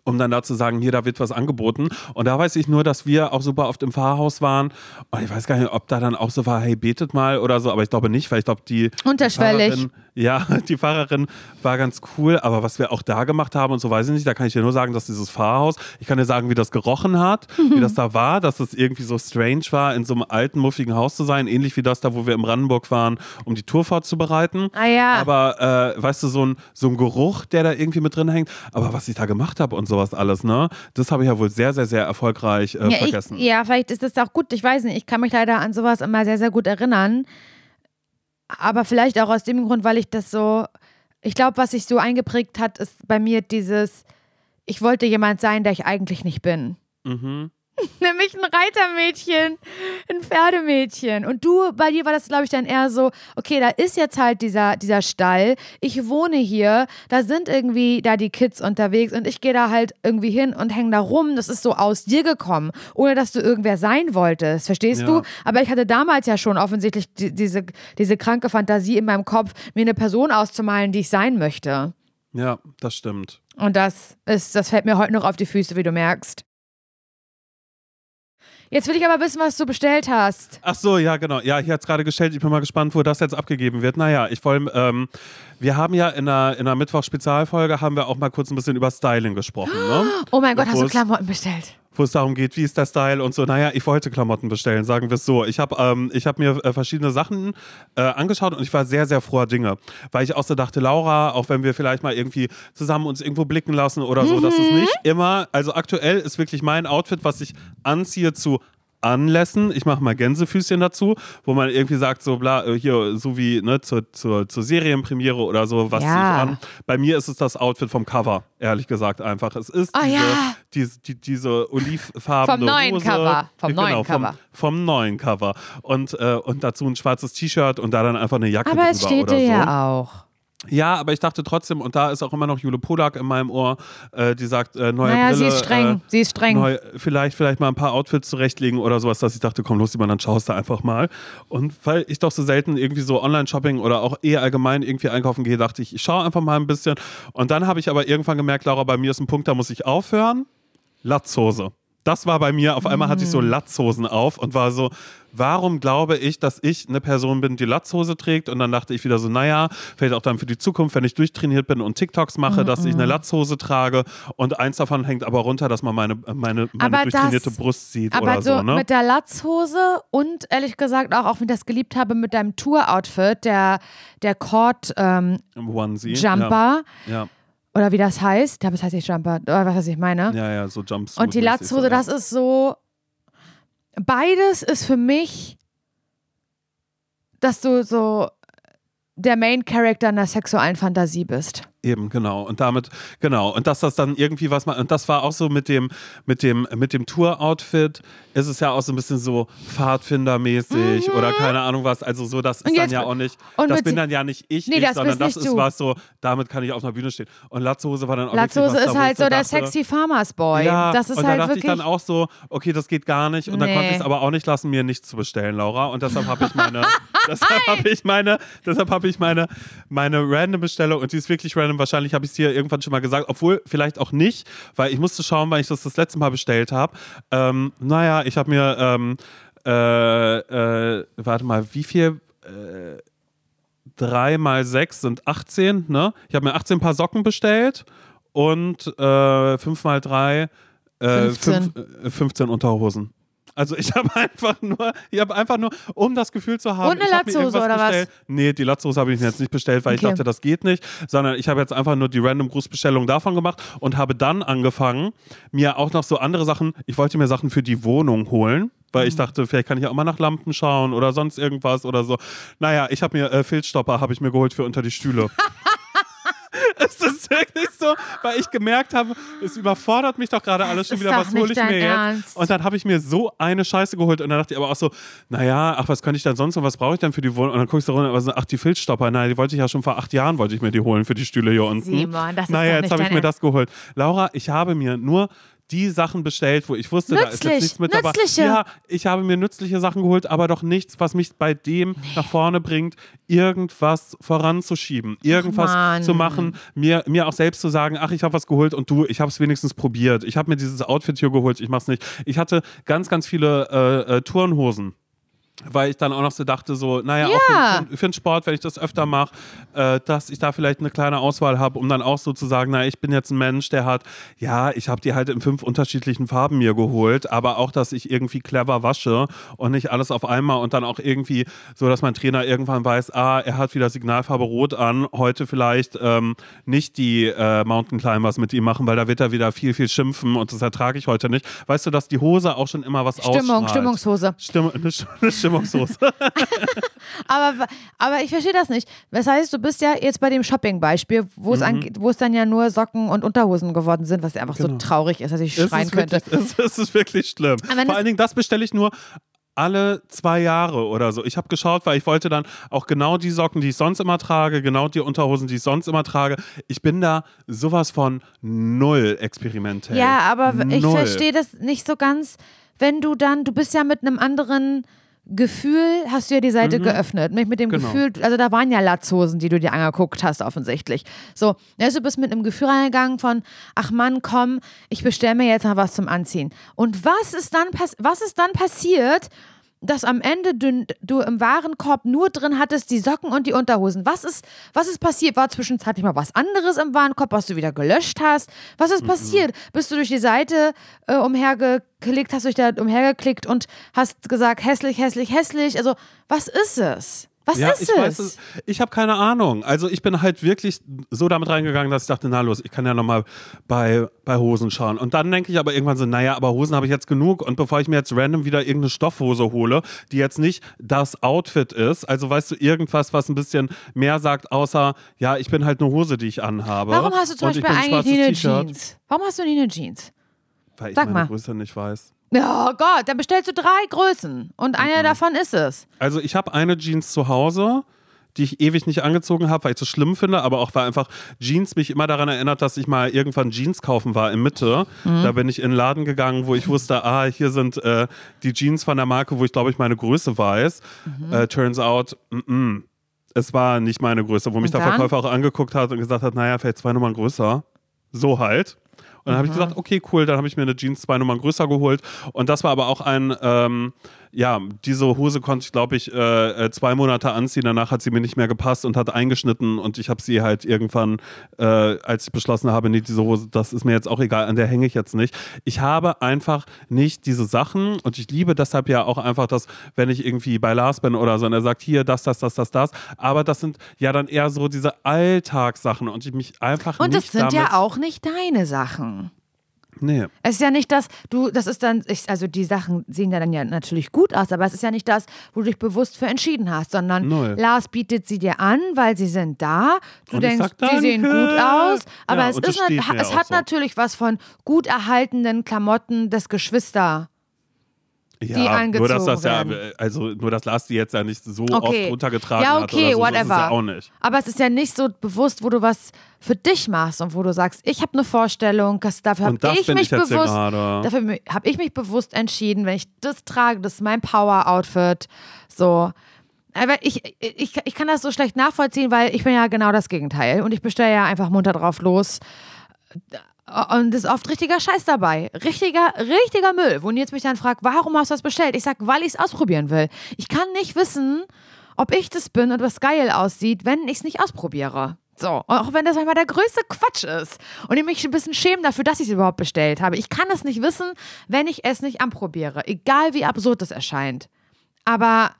um dann da zu sagen, hier, da wird was angeboten. Und da weiß ich nur, dass wir auch super oft im Pfarrhaus waren. Und ich weiß gar nicht, ob da dann auch so war, hey, betet mal oder so, aber ich glaube nicht, weil ich glaube, die Unterschwellig. Pfarrerin- Ja, die Fahrerin war ganz cool, aber was wir auch da gemacht haben und so weiß ich nicht, da kann ich dir nur sagen, dass dieses Pfarrhaus, ich kann dir sagen, wie das gerochen hat, wie das da war, dass es irgendwie so strange war, in so einem alten, muffigen Haus zu sein, ähnlich wie das da, wo wir in Brandenburg waren, um die Tour vorzubereiten. Ah ja. Aber äh, weißt du, so ein, so ein Geruch, der da irgendwie mit drin hängt. Aber was ich da gemacht habe und sowas alles, ne, das habe ich ja wohl sehr, sehr, sehr erfolgreich äh, ja, vergessen. Ich, ja, vielleicht ist das auch gut. Ich weiß nicht. Ich kann mich leider an sowas immer sehr, sehr gut erinnern. Aber vielleicht auch aus dem Grund, weil ich das so, ich glaube, was sich so eingeprägt hat, ist bei mir dieses, ich wollte jemand sein, der ich eigentlich nicht bin. Mhm. Nämlich ein Reitermädchen, ein Pferdemädchen. Und du, bei dir war das, glaube ich, dann eher so, okay, da ist jetzt halt dieser, dieser Stall, ich wohne hier, da sind irgendwie da die Kids unterwegs und ich gehe da halt irgendwie hin und hänge da rum. Das ist so aus dir gekommen, ohne dass du irgendwer sein wolltest, verstehst Ja. du? Aber ich hatte damals ja schon offensichtlich die, diese, diese kranke Fantasie in meinem Kopf, mir eine Person auszumalen, die ich sein möchte. Ja, das stimmt. Und das ist, das fällt mir heute noch auf die Füße, wie du merkst. Jetzt will ich aber wissen, was du bestellt hast. Ach so, ja, genau. Ja, hier hat es gerade gestellt. Ich bin mal gespannt, wo das jetzt abgegeben wird. Naja, ich wollte, ähm, wir haben ja in einer, in einer Mittwoch-Spezialfolge haben wir auch mal kurz ein bisschen über Styling gesprochen, ne? Oh mein Gott, hast du Klamotten bestellt? Wo es darum geht, wie ist der Style und so. Naja, ich wollte Klamotten bestellen, sagen wir es so. Ich habe ähm, ich hab mir äh, verschiedene Sachen äh, angeschaut und ich war sehr, sehr froher Dinge. Weil ich auch so dachte, Laura, auch wenn wir vielleicht mal irgendwie zusammen uns irgendwo blicken lassen oder so, dass es nicht immer, also aktuell ist wirklich mein Outfit, was ich anziehe zu Anlässen. Ich mache mal Gänsefüßchen dazu, wo man irgendwie sagt, so bla, äh, hier, so wie ne, zur, zur, zur Serienpremiere oder so, was Ja. ziehe ich an. Bei mir ist es das Outfit vom Cover, ehrlich gesagt einfach. Es ist Oh diese, ja. diese, die, diese olivfarbene Vom neuen Hose. Cover. Vom genau, neuen Cover. Vom neuen Cover. Und, äh, und dazu ein schwarzes T-Shirt und da dann einfach eine Jacke Aber es steht dir so. ja auch. Ja, aber ich dachte trotzdem, und da ist auch immer noch Jule Polak in meinem Ohr, äh, die sagt, äh, neue Naja, Brille. sie ist streng. Äh, sie ist streng. Neu, vielleicht, vielleicht mal ein paar Outfits zurechtlegen oder sowas, dass ich dachte, komm, los, lieber, dann schaust du einfach mal. Und weil ich doch so selten irgendwie so Online-Shopping oder auch eher allgemein irgendwie einkaufen gehe, dachte ich, ich schaue einfach mal ein bisschen. Und dann habe ich aber irgendwann gemerkt, Laura, bei mir ist ein Punkt, da muss ich aufhören. Latzhose. Das war bei mir, auf einmal hatte ich so Mm. Latzhosen auf und war so, warum glaube ich, dass ich eine Person bin, die Latzhose trägt? Und dann dachte ich wieder so, naja, vielleicht auch dann für die Zukunft, wenn ich durchtrainiert bin und TikToks mache, dass ich eine Latzhose trage und eins davon hängt aber runter, dass man meine, meine, meine Aber durchtrainierte das- Brust sieht Aber oder so so, ne? mit der Latzhose und ehrlich gesagt auch, auch wenn ich das geliebt habe, mit deinem Tour-Outfit, der, der Cord ähm, Onesie. Jumper Ja, oder wie das heißt. Ich glaube, es heißt nicht Jumper, oder was ich meine. ja, ja, so Jumpsuit. und die Latzhose, das ist so. Beides ist für mich, dass du so der Main Character einer sexuellen Fantasie bist. Eben, genau. Und damit, genau. Und dass das dann irgendwie was man, und das war auch so mit dem, mit dem, mit dem Tour-Outfit, ist es ja auch so ein bisschen so Pfadfindermäßig oder keine Ahnung was. Also so, das ist Mhm. Dann ja auch nicht, und das bin dann ja nicht ich, Nee, ich das sondern das ist du. was so, damit kann ich auf einer Bühne stehen. Und Latzhose war dann auch Latzhose was ist da, wo halt so der dachte, sexy Farmers Boy. Ja, das ist und da halt dachte wirklich. ich dann auch so, okay, das geht gar nicht. Und dann Nee. konnte ich es aber auch nicht lassen, mir nichts zu bestellen, Laura. Und deshalb habe ich meine, deshalb habe ich meine, deshalb habe ich meine, meine random Bestellung und die ist wirklich random. Wahrscheinlich habe ich es dir irgendwann schon mal gesagt, obwohl vielleicht auch nicht, weil ich musste schauen, weil ich das das letzte Mal bestellt habe. Ähm, naja, ich habe mir, ähm, äh, äh, warte mal, wie viel? Äh, 3 mal 6 sind 18, ne? Ich habe mir 18 Paar Socken bestellt und äh, 5 mal 3 äh, 15. fünf- äh, 15 Unterhosen. Also ich habe einfach nur, ich habe einfach nur, um das Gefühl zu haben, Und eine ich Latzhose, oder was? bestellt. Nee, die Latzhose habe ich mir jetzt nicht bestellt, weil ich Okay. dachte, das geht nicht, sondern ich habe jetzt einfach nur die random Grußbestellung davon gemacht und habe dann angefangen, mir auch noch so andere Sachen, ich wollte mir Sachen für die Wohnung holen. Weil ich Mhm. dachte, vielleicht kann ich auch mal nach Lampen schauen oder sonst irgendwas oder so. Naja, ich habe mir äh, Filzstopper habe ich mir geholt für unter die Stühle. es ist wirklich so, weil ich gemerkt habe, es überfordert mich doch gerade alles schon wieder. Was hole ich mir jetzt? Und dann habe ich mir so eine Scheiße geholt und dann dachte ich aber auch so, naja, ach, was könnte ich denn sonst und was brauche ich denn für die Wohnung? Und dann guckst du runter, aber so, ach, die Filzstopper, nein, die wollte ich ja schon vor acht Jahren, wollte ich mir die holen für die Stühle hier unten. Simon, das ist naja, jetzt habe ich mir das geholt. Laura, ich habe mir nur die Sachen bestellt, wo ich wusste, da ist Nützlich, jetzt nichts mit dabei. nützliche. Ja, ich habe mir nützliche Sachen geholt, aber doch nichts, was mich bei dem nach vorne bringt, irgendwas voranzuschieben, irgendwas Mann. zu machen, mir, mir auch selbst zu sagen, ach, ich habe was geholt und du, ich habe es wenigstens probiert. Ich habe mir dieses Outfit hier geholt, ich mach's nicht. Ich hatte ganz, ganz viele äh, äh, Turnhosen. Weil ich dann auch noch so dachte, so, naja, auch Ja. für, für, für den Sport, wenn ich das öfter mache, äh, dass ich da vielleicht eine kleine Auswahl habe, um dann auch so zu sagen, na, ich bin jetzt ein Mensch, der hat, ja, ich habe die halt in fünf unterschiedlichen Farben mir geholt, aber auch, dass ich irgendwie clever wasche und nicht alles auf einmal und dann auch irgendwie so, dass mein Trainer irgendwann weiß, ah, er hat wieder Signalfarbe Rot an, heute vielleicht ähm, nicht die äh, Mountain Climbers mit ihm machen, weil da wird er wieder viel, viel schimpfen und das ertrage ich heute nicht. Weißt du, dass die Hose auch schon immer was Stimmung, ausstrahlt? Stimmungshose. Stimmung, eine, eine Stimmungshose. Aber, aber ich verstehe das nicht. Das heißt, du bist ja jetzt bei dem Shopping-Beispiel, wo es Mhm. dann ja nur Socken und Unterhosen geworden sind, was ja einfach so Genau. traurig ist, dass ich Es schreien könnte. Wirklich, es, ist wirklich schlimm. Vor allen Dingen, das bestelle ich nur alle zwei Jahre oder so. Ich habe geschaut, weil ich wollte dann auch genau die Socken, die ich sonst immer trage, genau die Unterhosen, die ich sonst immer trage. Ich bin da sowas von null experimentell. Ja, aber ich Null. verstehe das nicht so ganz, wenn du dann, du bist ja mit einem anderen Gefühl, hast du ja die Seite geöffnet. Mit, mit dem Genau. Gefühl, also da waren ja Latzhosen, die du dir angeguckt hast, offensichtlich. So, also du bist mit einem Gefühl reingegangen von, ach Mann, komm, ich bestelle mir jetzt mal was zum Anziehen. Und was ist dann, was ist dann passiert, dass am Ende du, du im Warenkorb nur drin hattest die Socken und die Unterhosen. Was ist, was ist passiert? War zwischenzeitlich mal was anderes im Warenkorb, was du wieder gelöscht hast? Was ist passiert? Bist du durch die Seite äh, umhergeklickt, hast du dich da umhergeklickt und hast gesagt, hässlich, hässlich, hässlich? Also, was ist es? Was Ja, ist ich es? weiß es. Ich habe keine Ahnung. Also ich bin halt wirklich so damit reingegangen, dass ich dachte, na los, ich kann ja nochmal bei, bei Hosen schauen. Und dann denke ich aber irgendwann so, naja, aber Hosen habe ich jetzt genug. Und bevor ich mir jetzt random wieder irgendeine Stoffhose hole, die jetzt nicht das Outfit ist, also weißt du, irgendwas, was ein bisschen mehr sagt, außer, ja, ich bin halt eine Hose, die ich anhabe. Warum hast du zum ich Beispiel eigentlich nie eine Jeans? Warum hast du nie eine Jeans? Weil ich Sag meine mal. Größe nicht weiß. Ja, Gott, dann bestellst du drei Größen und eine davon ist es. Also ich habe eine Jeans zu Hause, die ich ewig nicht angezogen habe, weil ich es so schlimm finde, aber auch weil einfach Jeans mich immer daran erinnert, dass ich mal irgendwann Jeans kaufen war in Mitte. Da bin ich in einen Laden gegangen, wo ich wusste, ah, hier sind äh, die Jeans von der Marke, wo ich glaube ich meine Größe weiß. Äh, turns out, mm -mm, es war nicht meine Größe, wo mich der? Verkäufer auch angeguckt hat und gesagt hat, naja, vielleicht zwei Nummern größer. So halt. Und dann habe ich gesagt, okay, cool, dann habe ich mir eine Jeans zwei Nummern größer geholt. Und das war aber auch ein, ähm, ja, diese Hose konnte ich, glaube ich, äh, äh, zwei Monate anziehen. Danach hat sie mir nicht mehr gepasst und hat eingeschnitten. Und ich habe sie halt irgendwann, äh, als ich beschlossen habe, nee, diese Hose, das ist mir jetzt auch egal, an der hänge ich jetzt nicht. Ich habe einfach nicht diese Sachen und ich liebe deshalb ja auch einfach das, wenn ich irgendwie bei Lars bin oder so und er sagt, hier, das, das, das, das, das. Aber das sind ja dann eher so diese Alltagssachen und ich mich einfach Und nicht das sind ja auch nicht deine Sachen. Nee. Es ist ja nicht das, du, das ist dann, ich, also die Sachen sehen ja dann ja natürlich gut aus, aber es ist ja nicht das, wo du dich bewusst für entschieden hast, sondern Null. Lars bietet sie dir an, weil sie sind da. Du Und denkst, sag, sie sehen gut aus, aber Ja, es, ist, es hat natürlich was von gut erhaltenen Klamotten des Geschwister. Ja, die nur dass das ja, angezogen also nur dass Lars die jetzt ja nicht so Okay. oft runtergetragen Ja, hat okay, oder so, so ist es whatever. ja auch nicht. Aber es ist ja nicht so bewusst, wo du was für dich machst und wo du sagst, ich habe eine Vorstellung, dass dafür habe das ich mich ich bewusst, gerade. dafür habe ich mich bewusst entschieden, wenn ich das trage, das ist mein Power-Outfit. So. Aber ich, ich, ich kann das so schlecht nachvollziehen, weil ich bin ja genau das Gegenteil. Und ich bestelle ja einfach munter drauf los. Und es ist oft richtiger Scheiß dabei. Richtiger, richtiger Müll. Wo Nils mich dann fragt, warum hast du das bestellt? Ich sag, weil ich es ausprobieren will. Ich kann nicht wissen, ob ich das bin und was geil aussieht, wenn ich es nicht ausprobiere. So, auch wenn das manchmal der größte Quatsch ist und ich mich ein bisschen schäme dafür, dass ich es überhaupt bestellt habe. Ich kann es nicht wissen, wenn ich es nicht anprobiere, egal wie absurd es erscheint. Aber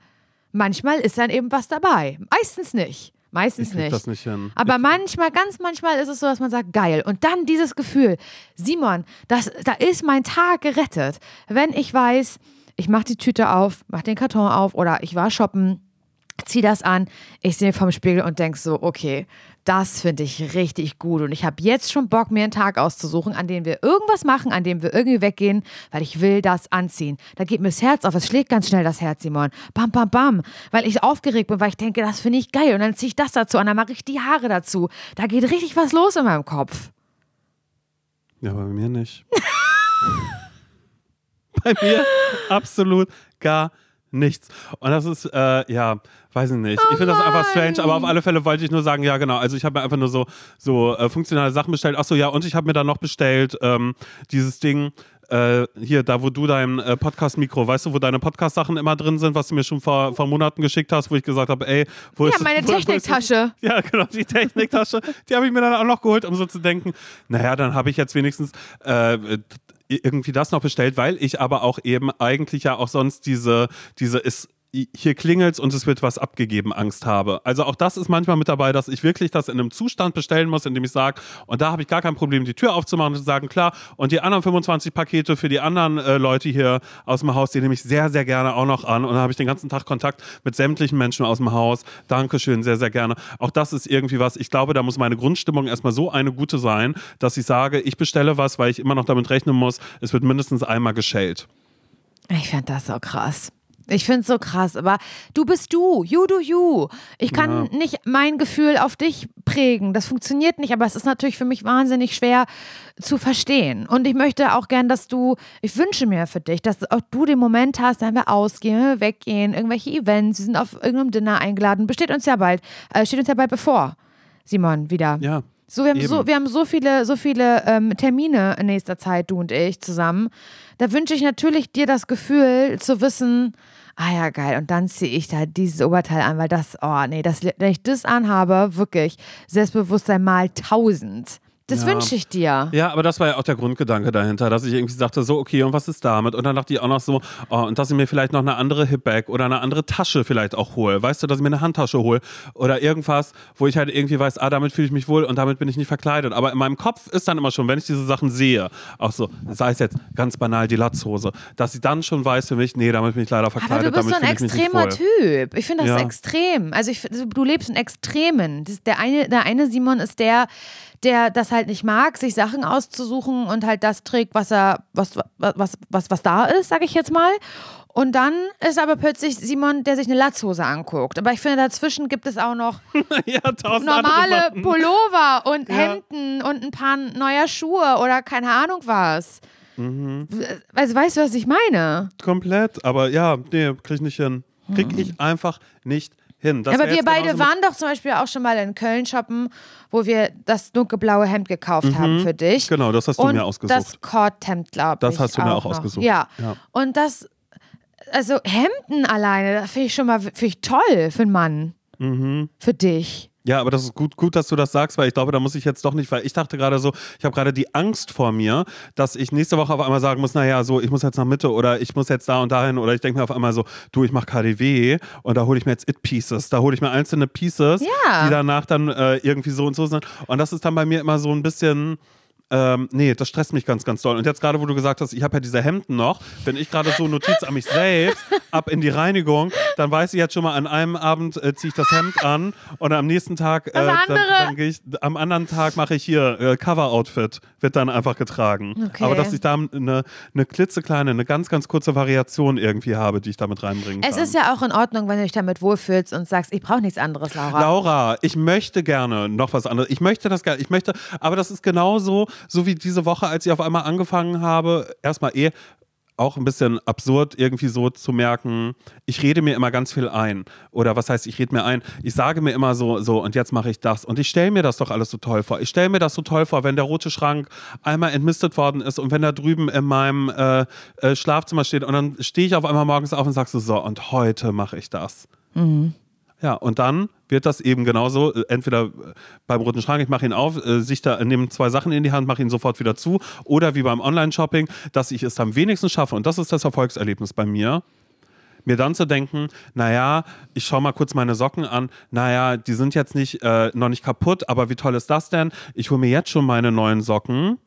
manchmal ist dann eben was dabei. Meistens nicht. Meistens Ich nicht. das nicht hin. Aber manchmal, ganz manchmal ist es so, dass man sagt, geil. Und dann dieses Gefühl, Simon, das, da ist mein Tag gerettet. Wenn ich weiß, ich mache die Tüte auf, mache den Karton auf oder ich war shoppen, zieh das an, ich sehe vom Spiegel und denk so, okay, das finde ich richtig gut. Und ich habe jetzt schon Bock, mir einen Tag auszusuchen, an dem wir irgendwas machen, an dem wir irgendwie weggehen, weil ich will das anziehen. Da geht mir das Herz auf. Es schlägt ganz schnell das Herz, Simon. Bam, bam, bam. Weil ich aufgeregt bin, weil ich denke, das finde ich geil. Und dann ziehe ich das dazu und dann mache ich die Haare dazu. Da geht richtig was los in meinem Kopf. Ja, bei mir nicht. bei mir absolut gar nichts. Und das ist, äh, ja, weiß ich nicht. ich finde das einfach strange, aber auf alle Fälle wollte ich nur sagen, ja, genau. Also ich habe mir einfach nur so, so äh, funktionale Sachen bestellt. Achso, ja, und ich habe mir dann noch bestellt, ähm, dieses Ding, äh, hier, da wo du dein äh, Podcast-Mikro, weißt du, wo deine Podcast-Sachen immer drin sind, was du mir schon vor, vor Monaten geschickt hast, wo ich gesagt habe, ey, wo Ja, ist meine Techniktasche. ja, genau, die Techniktasche, die habe ich mir dann auch noch geholt, um so zu denken, naja, dann habe ich jetzt wenigstens äh, irgendwie das noch bestellt, weil ich aber auch eben eigentlich ja auch sonst diese, diese ist hier klingelt's und es wird was abgegeben, Angst habe. Also auch das ist manchmal mit dabei, dass ich wirklich das in einem Zustand bestellen muss, in dem ich sage, und da habe ich gar kein Problem, die Tür aufzumachen und zu sagen, klar, und die anderen 25 Pakete für die anderen äh, Leute hier aus dem Haus, die nehme ich sehr, sehr gerne auch noch an. Und dann habe ich den ganzen Tag Kontakt mit sämtlichen Menschen aus dem Haus. Dankeschön, sehr, sehr gerne. Auch das ist irgendwie was, ich glaube, da muss meine Grundstimmung erstmal so eine gute sein, dass ich sage, ich bestelle was, weil ich immer noch damit rechnen muss, es wird mindestens einmal geschellt. Ich finde das so krass. Ich finde es so krass, aber du bist du, you do you. Ich kann Ja. nicht mein Gefühl auf dich prägen. Das funktioniert nicht, aber es ist natürlich für mich wahnsinnig schwer zu verstehen. Und ich möchte auch gern, dass du, ich wünsche mir für dich, dass auch du den Moment hast, wenn wir ausgehen, wenn wir weggehen, irgendwelche Events, wir sind auf irgendeinem Dinner eingeladen, besteht uns ja bald, äh, steht uns ja bald bevor. Simon, wieder. Ja. So, wir haben Eben. so, wir haben so viele, so viele ähm, Termine in nächster Zeit, du und ich zusammen. Da wünsche ich natürlich dir das Gefühl zu wissen, ah ja, geil, und dann ziehe ich da dieses Oberteil an, weil das, oh nee, das, wenn ich das anhabe, wirklich, Selbstbewusstsein mal tausend. Das Ja. wünsche ich dir. Ja, aber das war ja auch der Grundgedanke dahinter, dass ich irgendwie sagte, so, okay, und was ist damit? Und dann dachte ich auch noch so, oh, und dass ich mir vielleicht noch eine andere Hipbag oder eine andere Tasche vielleicht auch hole. Weißt du, dass ich mir eine Handtasche hole oder irgendwas, wo ich halt irgendwie weiß, ah, damit fühle ich mich wohl und damit bin ich nicht verkleidet. Aber in meinem Kopf ist dann immer schon, wenn ich diese Sachen sehe, auch so, sei es jetzt ganz banal die Latzhose, dass ich dann schon weiß für mich, nee, damit bin ich leider Aber verkleidet, du bist so damit ein fühle ich mich nicht extremer. Typ. Ich finde das Ja. extrem. Also ich, du lebst in Extremen. Das, der, eine, der eine Simon ist der, der das halt nicht mag, sich Sachen auszusuchen und halt das trägt, was er, was, was, was, was da ist, sage ich jetzt mal. Und dann ist aber plötzlich Simon, der sich eine Latzhose anguckt. Aber ich finde, dazwischen gibt es auch noch ja, normale. Pullover und Ja. Hemden und ein paar neuer Schuhe oder keine Ahnung was. Mhm. Also weißt du, was ich meine? Komplett, aber ja, nee, krieg ich nicht hin. Krieg ich einfach nicht hin. Das Aber wir beide waren doch zum Beispiel auch schon mal in Köln shoppen, wo wir das dunkelblaue Hemd gekauft haben für dich. Genau, das hast du Und mir ausgesucht. das Kordhemd, glaube ich. Das hast du mir auch noch. ausgesucht. Ja. Ja. Und das, also Hemden alleine, das finde ich schon mal finde ich toll für einen Mann. Mhm. Für dich. Ja, aber das ist gut, gut, dass du das sagst, weil ich glaube, da muss ich jetzt doch nicht, weil ich dachte gerade so, ich habe gerade die Angst vor mir, dass ich nächste Woche auf einmal sagen muss, naja, so, ich muss jetzt nach Mitte oder ich muss jetzt da und dahin oder ich denke mir auf einmal so, du, ich mache KDW und da hole ich mir jetzt It-Pieces, da hole ich mir einzelne Pieces, Ja. die danach dann äh, irgendwie so und so sind. Und das ist dann bei mir immer so ein bisschen. Ähm, nee, das stresst mich ganz, ganz doll. Und jetzt gerade, wo du gesagt hast, ich habe ja diese Hemden noch, wenn ich gerade so Notiz an mich selbst, ab in die Reinigung, dann weiß ich jetzt schon mal, an einem Abend äh, ziehe ich das Hemd an und am nächsten Tag, äh, Das dann, dann gehe ich, am anderen Tag mache ich hier äh, Cover-Outfit, wird dann einfach getragen. Okay. Aber dass ich da eine, eine klitzekleine, eine ganz, ganz kurze Variation irgendwie habe, die ich damit reinbringen kann. Es ist ja auch in Ordnung, wenn du dich damit wohlfühlst und sagst, ich brauche nichts anderes, Laura. Laura, ich möchte gerne noch was anderes. Ich möchte das gerne. Ich möchte, aber das ist genauso, so wie diese Woche, als ich auf einmal angefangen habe, erstmal eh auch ein bisschen absurd irgendwie so zu merken, ich rede mir immer ganz viel ein. Oder was heißt, ich rede mir ein? Ich sage mir immer so, so und jetzt mache ich das. Und ich stelle mir das doch alles so toll vor. Ich stelle mir das so toll vor, wenn der rote Schrank einmal entmistet worden ist und wenn er drüben in meinem äh, äh, Schlafzimmer steht und dann stehe ich auf einmal morgens auf und sage so, so, und heute mache ich das. Ja, und dann wird das eben genauso, äh, entweder äh, beim roten Schrank, ich mache ihn auf, äh, sich da, nehme zwei Sachen in die Hand, mache ihn sofort wieder zu, oder wie beim Online-Shopping, dass ich es dann wenigstens schaffe, und das ist das Erfolgserlebnis bei mir, mir dann zu denken, naja, ich schaue mal kurz meine Socken an, naja, die sind jetzt nicht, äh, noch nicht kaputt, aber wie toll ist das denn? Ich hole mir jetzt schon meine neuen Socken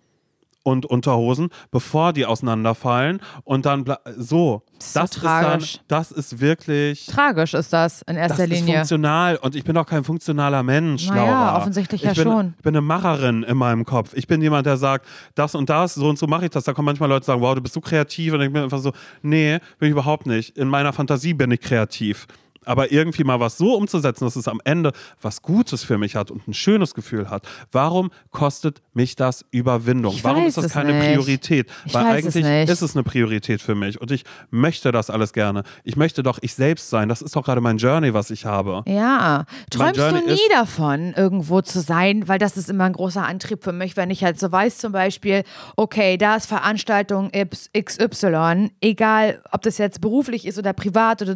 und Unterhosen, bevor die auseinanderfallen und dann so. ist so Das ist, tragisch. dann, das ist wirklich Tragisch ist das in erster das ist Linie. funktional und ich bin doch kein funktionaler Mensch, Naja, Laura. offensichtlich ich ja bin, schon. Ich bin eine Macherin in meinem Kopf. Ich bin jemand, der sagt, das und das, so und so mache ich das. Da kommen manchmal Leute, sagen, wow, du bist so kreativ. Und ich bin einfach so, nee, bin ich überhaupt nicht. In meiner Fantasie bin ich kreativ. Aber irgendwie mal was so umzusetzen, dass es am Ende was Gutes für mich hat und ein schönes Gefühl hat. Warum kostet mich das Überwindung? Ich Warum ist das es keine nicht. Priorität? Ich Weil es eigentlich nicht. ist es eine Priorität für mich und ich möchte das alles gerne. Ich möchte doch ich selbst sein. Das ist doch gerade mein Journey, was ich habe. Ja, träumst du nie davon, irgendwo zu sein, weil das ist immer ein großer Antrieb für mich, wenn ich halt so weiß zum Beispiel, okay, da ist Veranstaltung XY, egal ob das jetzt beruflich ist oder privat oder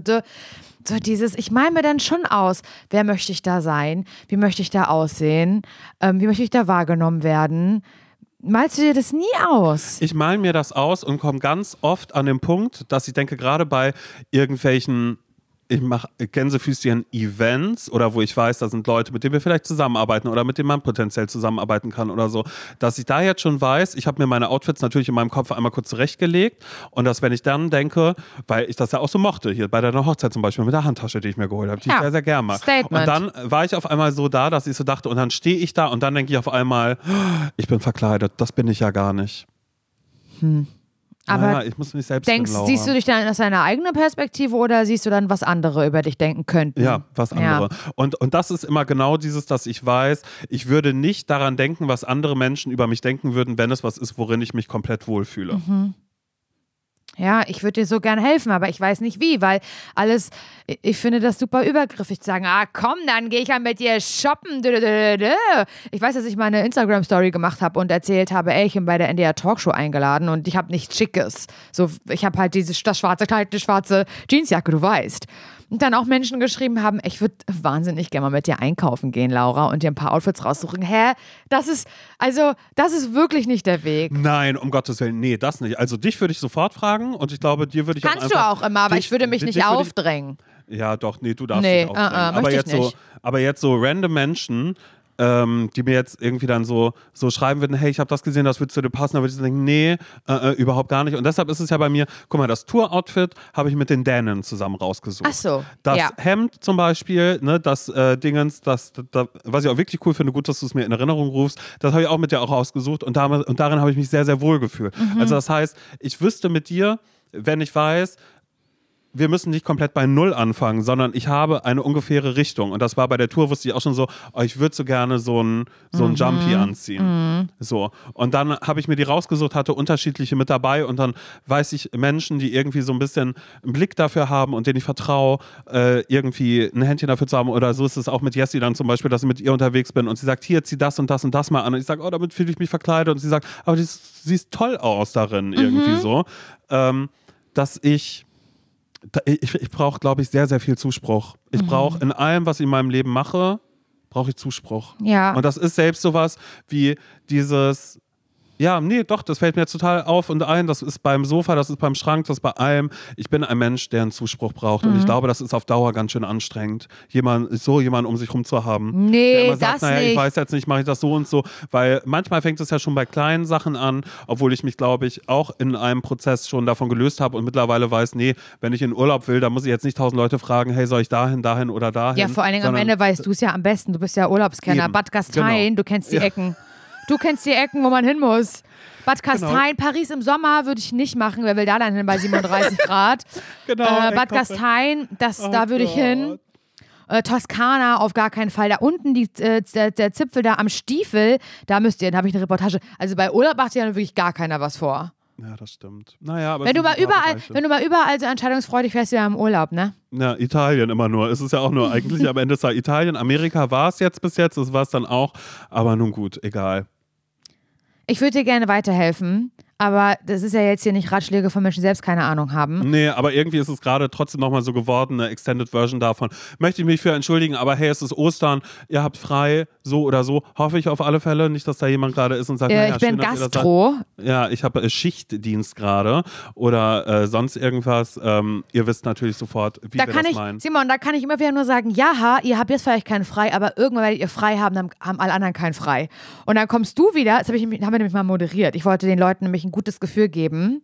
so dieses, ich male mir dann schon aus, wer möchte ich da sein, wie möchte ich da aussehen, ähm, wie möchte ich da wahrgenommen werden. Malst du dir das nie aus? Ich male mir das aus und komme ganz oft an den Punkt, dass ich denke, gerade bei irgendwelchen ich mache Gänsefüßchen-Events oder wo ich weiß, da sind Leute, mit denen wir vielleicht zusammenarbeiten oder mit denen man potenziell zusammenarbeiten kann oder so, dass ich da jetzt schon weiß, ich habe mir meine Outfits natürlich in meinem Kopf einmal kurz zurechtgelegt und dass, wenn ich dann denke, weil ich das ja auch so mochte, hier bei deiner Hochzeit zum Beispiel mit der Handtasche, die ich mir geholt habe, die Ja. ich sehr, sehr gern mag. Statement. Und dann war ich auf einmal so da, dass ich so dachte, und dann stehe ich da und dann denke ich auf einmal, ich bin verkleidet, das bin ich ja gar nicht. Aber naja, ich muss mich selbst Denkst, siehst du dich dann aus deiner eigenen Perspektive oder siehst du dann, was andere über dich denken könnten? Ja, was andere. Und, und das ist immer genau dieses, dass ich weiß, ich würde nicht daran denken, was andere Menschen über mich denken würden, wenn es was ist, worin ich mich komplett wohlfühle. Mhm. Ja, ich würde dir so gern helfen, aber ich weiß nicht wie, weil alles, ich- finde das super übergriffig zu sagen, ah komm, dann gehe ich ja mit dir shoppen. Ich weiß, dass ich mal eine Instagram-Story gemacht habe und erzählt habe, ey, ich bin bei der NDR Talkshow eingeladen und ich habe nichts Schickes. So, ich habe halt dieses, das schwarze Kleid, eine schwarze Jeansjacke, du weißt. Und dann auch Menschen geschrieben haben, ich würde wahnsinnig gerne mal mit dir einkaufen gehen, Laura, und dir ein paar Outfits raussuchen. Hä? Das ist, also, das ist wirklich nicht der Weg. Nein, um Gottes Willen, nee, das nicht. Also dich würde ich sofort fragen und ich glaube, dir würde ich Kannst auch du einfach, auch immer, aber dich- ich würde mich nicht ich- aufdrängen. Ja, doch, nee, du darfst Nee, nicht aufdrängen. äh, äh, aber, jetzt so, nicht. aber jetzt so random Menschen, ähm, die mir jetzt irgendwie dann so, so schreiben würden, hey, ich habe das gesehen, das würde zu dir passen, da würde ich denken, nee, äh, äh, überhaupt gar nicht. Und deshalb ist es ja bei mir, guck mal, das Tour-Outfit habe ich mit den Dänen zusammen rausgesucht. Ach so, Das ja. Hemd zum Beispiel, ne, das äh, Dingens, das, das, was ich auch wirklich cool finde, gut, dass du es mir in Erinnerung rufst, das habe ich auch mit dir auch ausgesucht und, damit, und darin habe ich mich sehr, sehr wohl gefühlt. Mhm. Also das heißt, ich wüsste mit dir, wenn ich weiß, wir müssen nicht komplett bei Null anfangen, sondern ich habe eine ungefähre Richtung. Und das war bei der Tour, wusste ich auch schon so, oh, ich würde so gerne so ein, so ein Jumpy anziehen. So. Und dann habe ich mir die rausgesucht, hatte unterschiedliche mit dabei und dann weiß ich Menschen, die irgendwie so ein bisschen einen Blick dafür haben und denen ich vertraue, äh, irgendwie ein Händchen dafür zu haben. Oder so ist es auch mit Jessie dann zum Beispiel, dass ich mit ihr unterwegs bin und sie sagt, hier, zieh das und das und das mal an. Und ich sage, oh, damit fühle ich mich verkleidet. Und sie sagt, aber du siehst toll aus darin, irgendwie so. Ähm, dass ich ich, ich brauche, glaube ich, sehr, sehr viel Zuspruch. Ich brauche in allem, was ich in meinem Leben mache, brauche ich Zuspruch. Ja. Und das ist selbst sowas wie dieses, ja, nee, doch, das fällt mir total auf und ein. Das ist beim Sofa, das ist beim Schrank, das ist bei allem. Ich bin ein Mensch, der einen Zuspruch braucht. Mhm. Und ich glaube, das ist auf Dauer ganz schön anstrengend, jemand, so jemanden um sich rum zu haben. Nee, der immer sagt, das naja, ich nicht. weiß jetzt nicht, mache ich das so und so. Weil manchmal fängt es ja schon bei kleinen Sachen an, obwohl ich mich, glaube ich, auch in einem Prozess schon davon gelöst habe und mittlerweile weiß, nee, wenn ich in Urlaub will, dann muss ich jetzt nicht tausend Leute fragen, hey, soll ich dahin, dahin oder dahin? Ja, vor allen Dingen am Ende weißt du es ja am besten. Du bist ja Urlaubskenner. Eben. Bad Gastein, Genau. du kennst die Ja. Ecken. Du kennst die Ecken, wo man hin muss. Bad Gastein, Paris im Sommer würde ich nicht machen. Wer will da dann hin bei 37 Grad? Genau, äh, Bad komm, Gastein, das, Oh da würde ich hin. Äh, Toskana auf gar keinen Fall. Da unten die, äh, der, der Zipfel da am Stiefel, da müsst ihr, da habe ich eine Reportage. Also bei Urlaub macht ja wirklich gar keiner was vor. Ja, das stimmt. Naja, aber Wenn es du mal überall, Bereiche. wenn du mal überall so entscheidungsfreudig fährst, ja im Urlaub, ne? Ja, Italien immer nur. Es ist ja auch nur eigentlich am Ende ist ja Italien. Amerika war es jetzt bis jetzt, das war es dann auch. Aber nun gut, egal. Ich würde dir gerne weiterhelfen, aber das ist ja jetzt hier nicht Ratschläge von Menschen, die selbst keine Ahnung haben. Nee, aber irgendwie ist es gerade trotzdem nochmal so geworden, eine Extended Version davon. Möchte ich mich für entschuldigen, aber hey, es ist Ostern, ihr habt frei, so oder so. Hoffe ich auf alle Fälle. Nicht, dass da jemand gerade ist und sagt, Äh, naja, ich bin schön. Gastro. Ja, ich habe äh, Schichtdienst gerade oder äh, sonst irgendwas. Ähm, ihr wisst natürlich sofort, wie Da wir kann das ich, meinen. Simon, da kann ich immer wieder nur sagen, ja, ihr habt jetzt vielleicht keinen frei, aber irgendwann werdet ihr frei haben, dann haben alle anderen keinen frei. Und dann kommst du wieder, das hab ich, haben wir nämlich mal moderiert. Ich wollte den Leuten nämlich ein gutes Gefühl geben,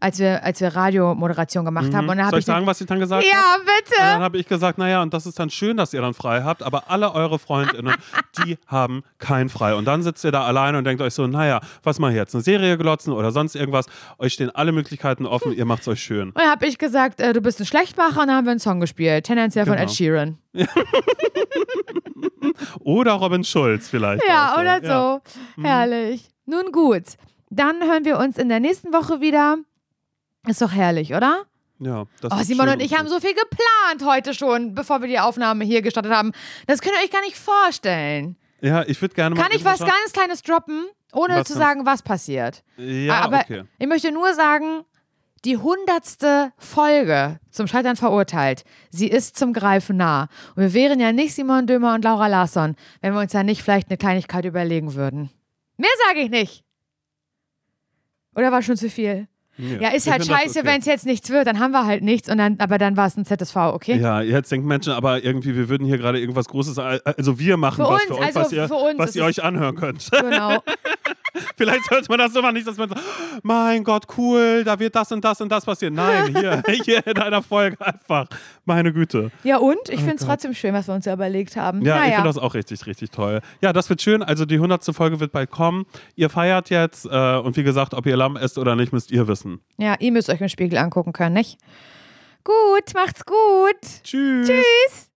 als wir, als wir Radiomoderation gemacht haben. Und dann hab Mhm. Soll ich ich sagen, was ich dann gesagt habe? Ja, Und dann bitte. habe ich gesagt, naja, und das ist dann schön, dass ihr dann frei habt, aber alle eure Freundinnen, die haben kein frei. Und dann sitzt ihr da alleine und denkt euch so, naja, was mal jetzt, eine Serie glotzen oder sonst irgendwas. Euch stehen alle Möglichkeiten offen, ihr macht's euch schön. Und dann habe ich gesagt, äh, du bist ein Schlechtmacher und dann haben wir einen Song gespielt. Tendenziell von Genau. Ed Sheeran. Oder Robin Schulz vielleicht. Ja, oder so. Ja. Mhm. Herrlich. Nun gut. Dann hören wir uns in der nächsten Woche wieder. Ist doch herrlich, oder? ja das Oh, Simon und ich haben so viel geplant heute schon, bevor wir die Aufnahme hier gestartet haben. Das könnt ihr euch gar nicht vorstellen. Ja, ich würde gerne mal. Kann ich was ganz Kleines droppen, ohne Was zu sagen, was passiert? Ja, Aber okay. ich möchte nur sagen, die hundertste Folge zum Scheitern verurteilt, sie ist zum Greifen nah. Und wir wären ja nicht Simon Dömer und Laura Larsson, wenn wir uns ja nicht vielleicht eine Kleinigkeit überlegen würden. Mehr sage ich nicht. Oder war schon zu viel? Ja, ist ich halt scheiße, okay. wenn es jetzt nichts wird, dann haben wir halt nichts und dann, aber dann war es ein ZSV, okay? Ja, jetzt denken Menschen aber irgendwie, wir würden hier gerade irgendwas Großes, also wir machen Für was uns, für euch, also was ihr, was ist ihr euch anhören könnt. Genau. Vielleicht hört man das so mal nicht, dass man so, mein Gott, cool, da wird das und das und das passieren. Nein, hier, hier in einer Folge einfach. Meine Güte. Ja, und? Ich finde es trotzdem schön, was wir uns überlegt haben. Ja, ich naja. finde das auch richtig, richtig toll. Ja, das wird schön. Also die 100. Folge wird bald kommen. Ihr feiert jetzt äh, und wie gesagt, ob ihr Lamm esst oder nicht, müsst ihr wissen. ja, ihr müsst euch im Spiegel angucken können, nicht? Gut, macht's gut. Tschüss. Tschüss.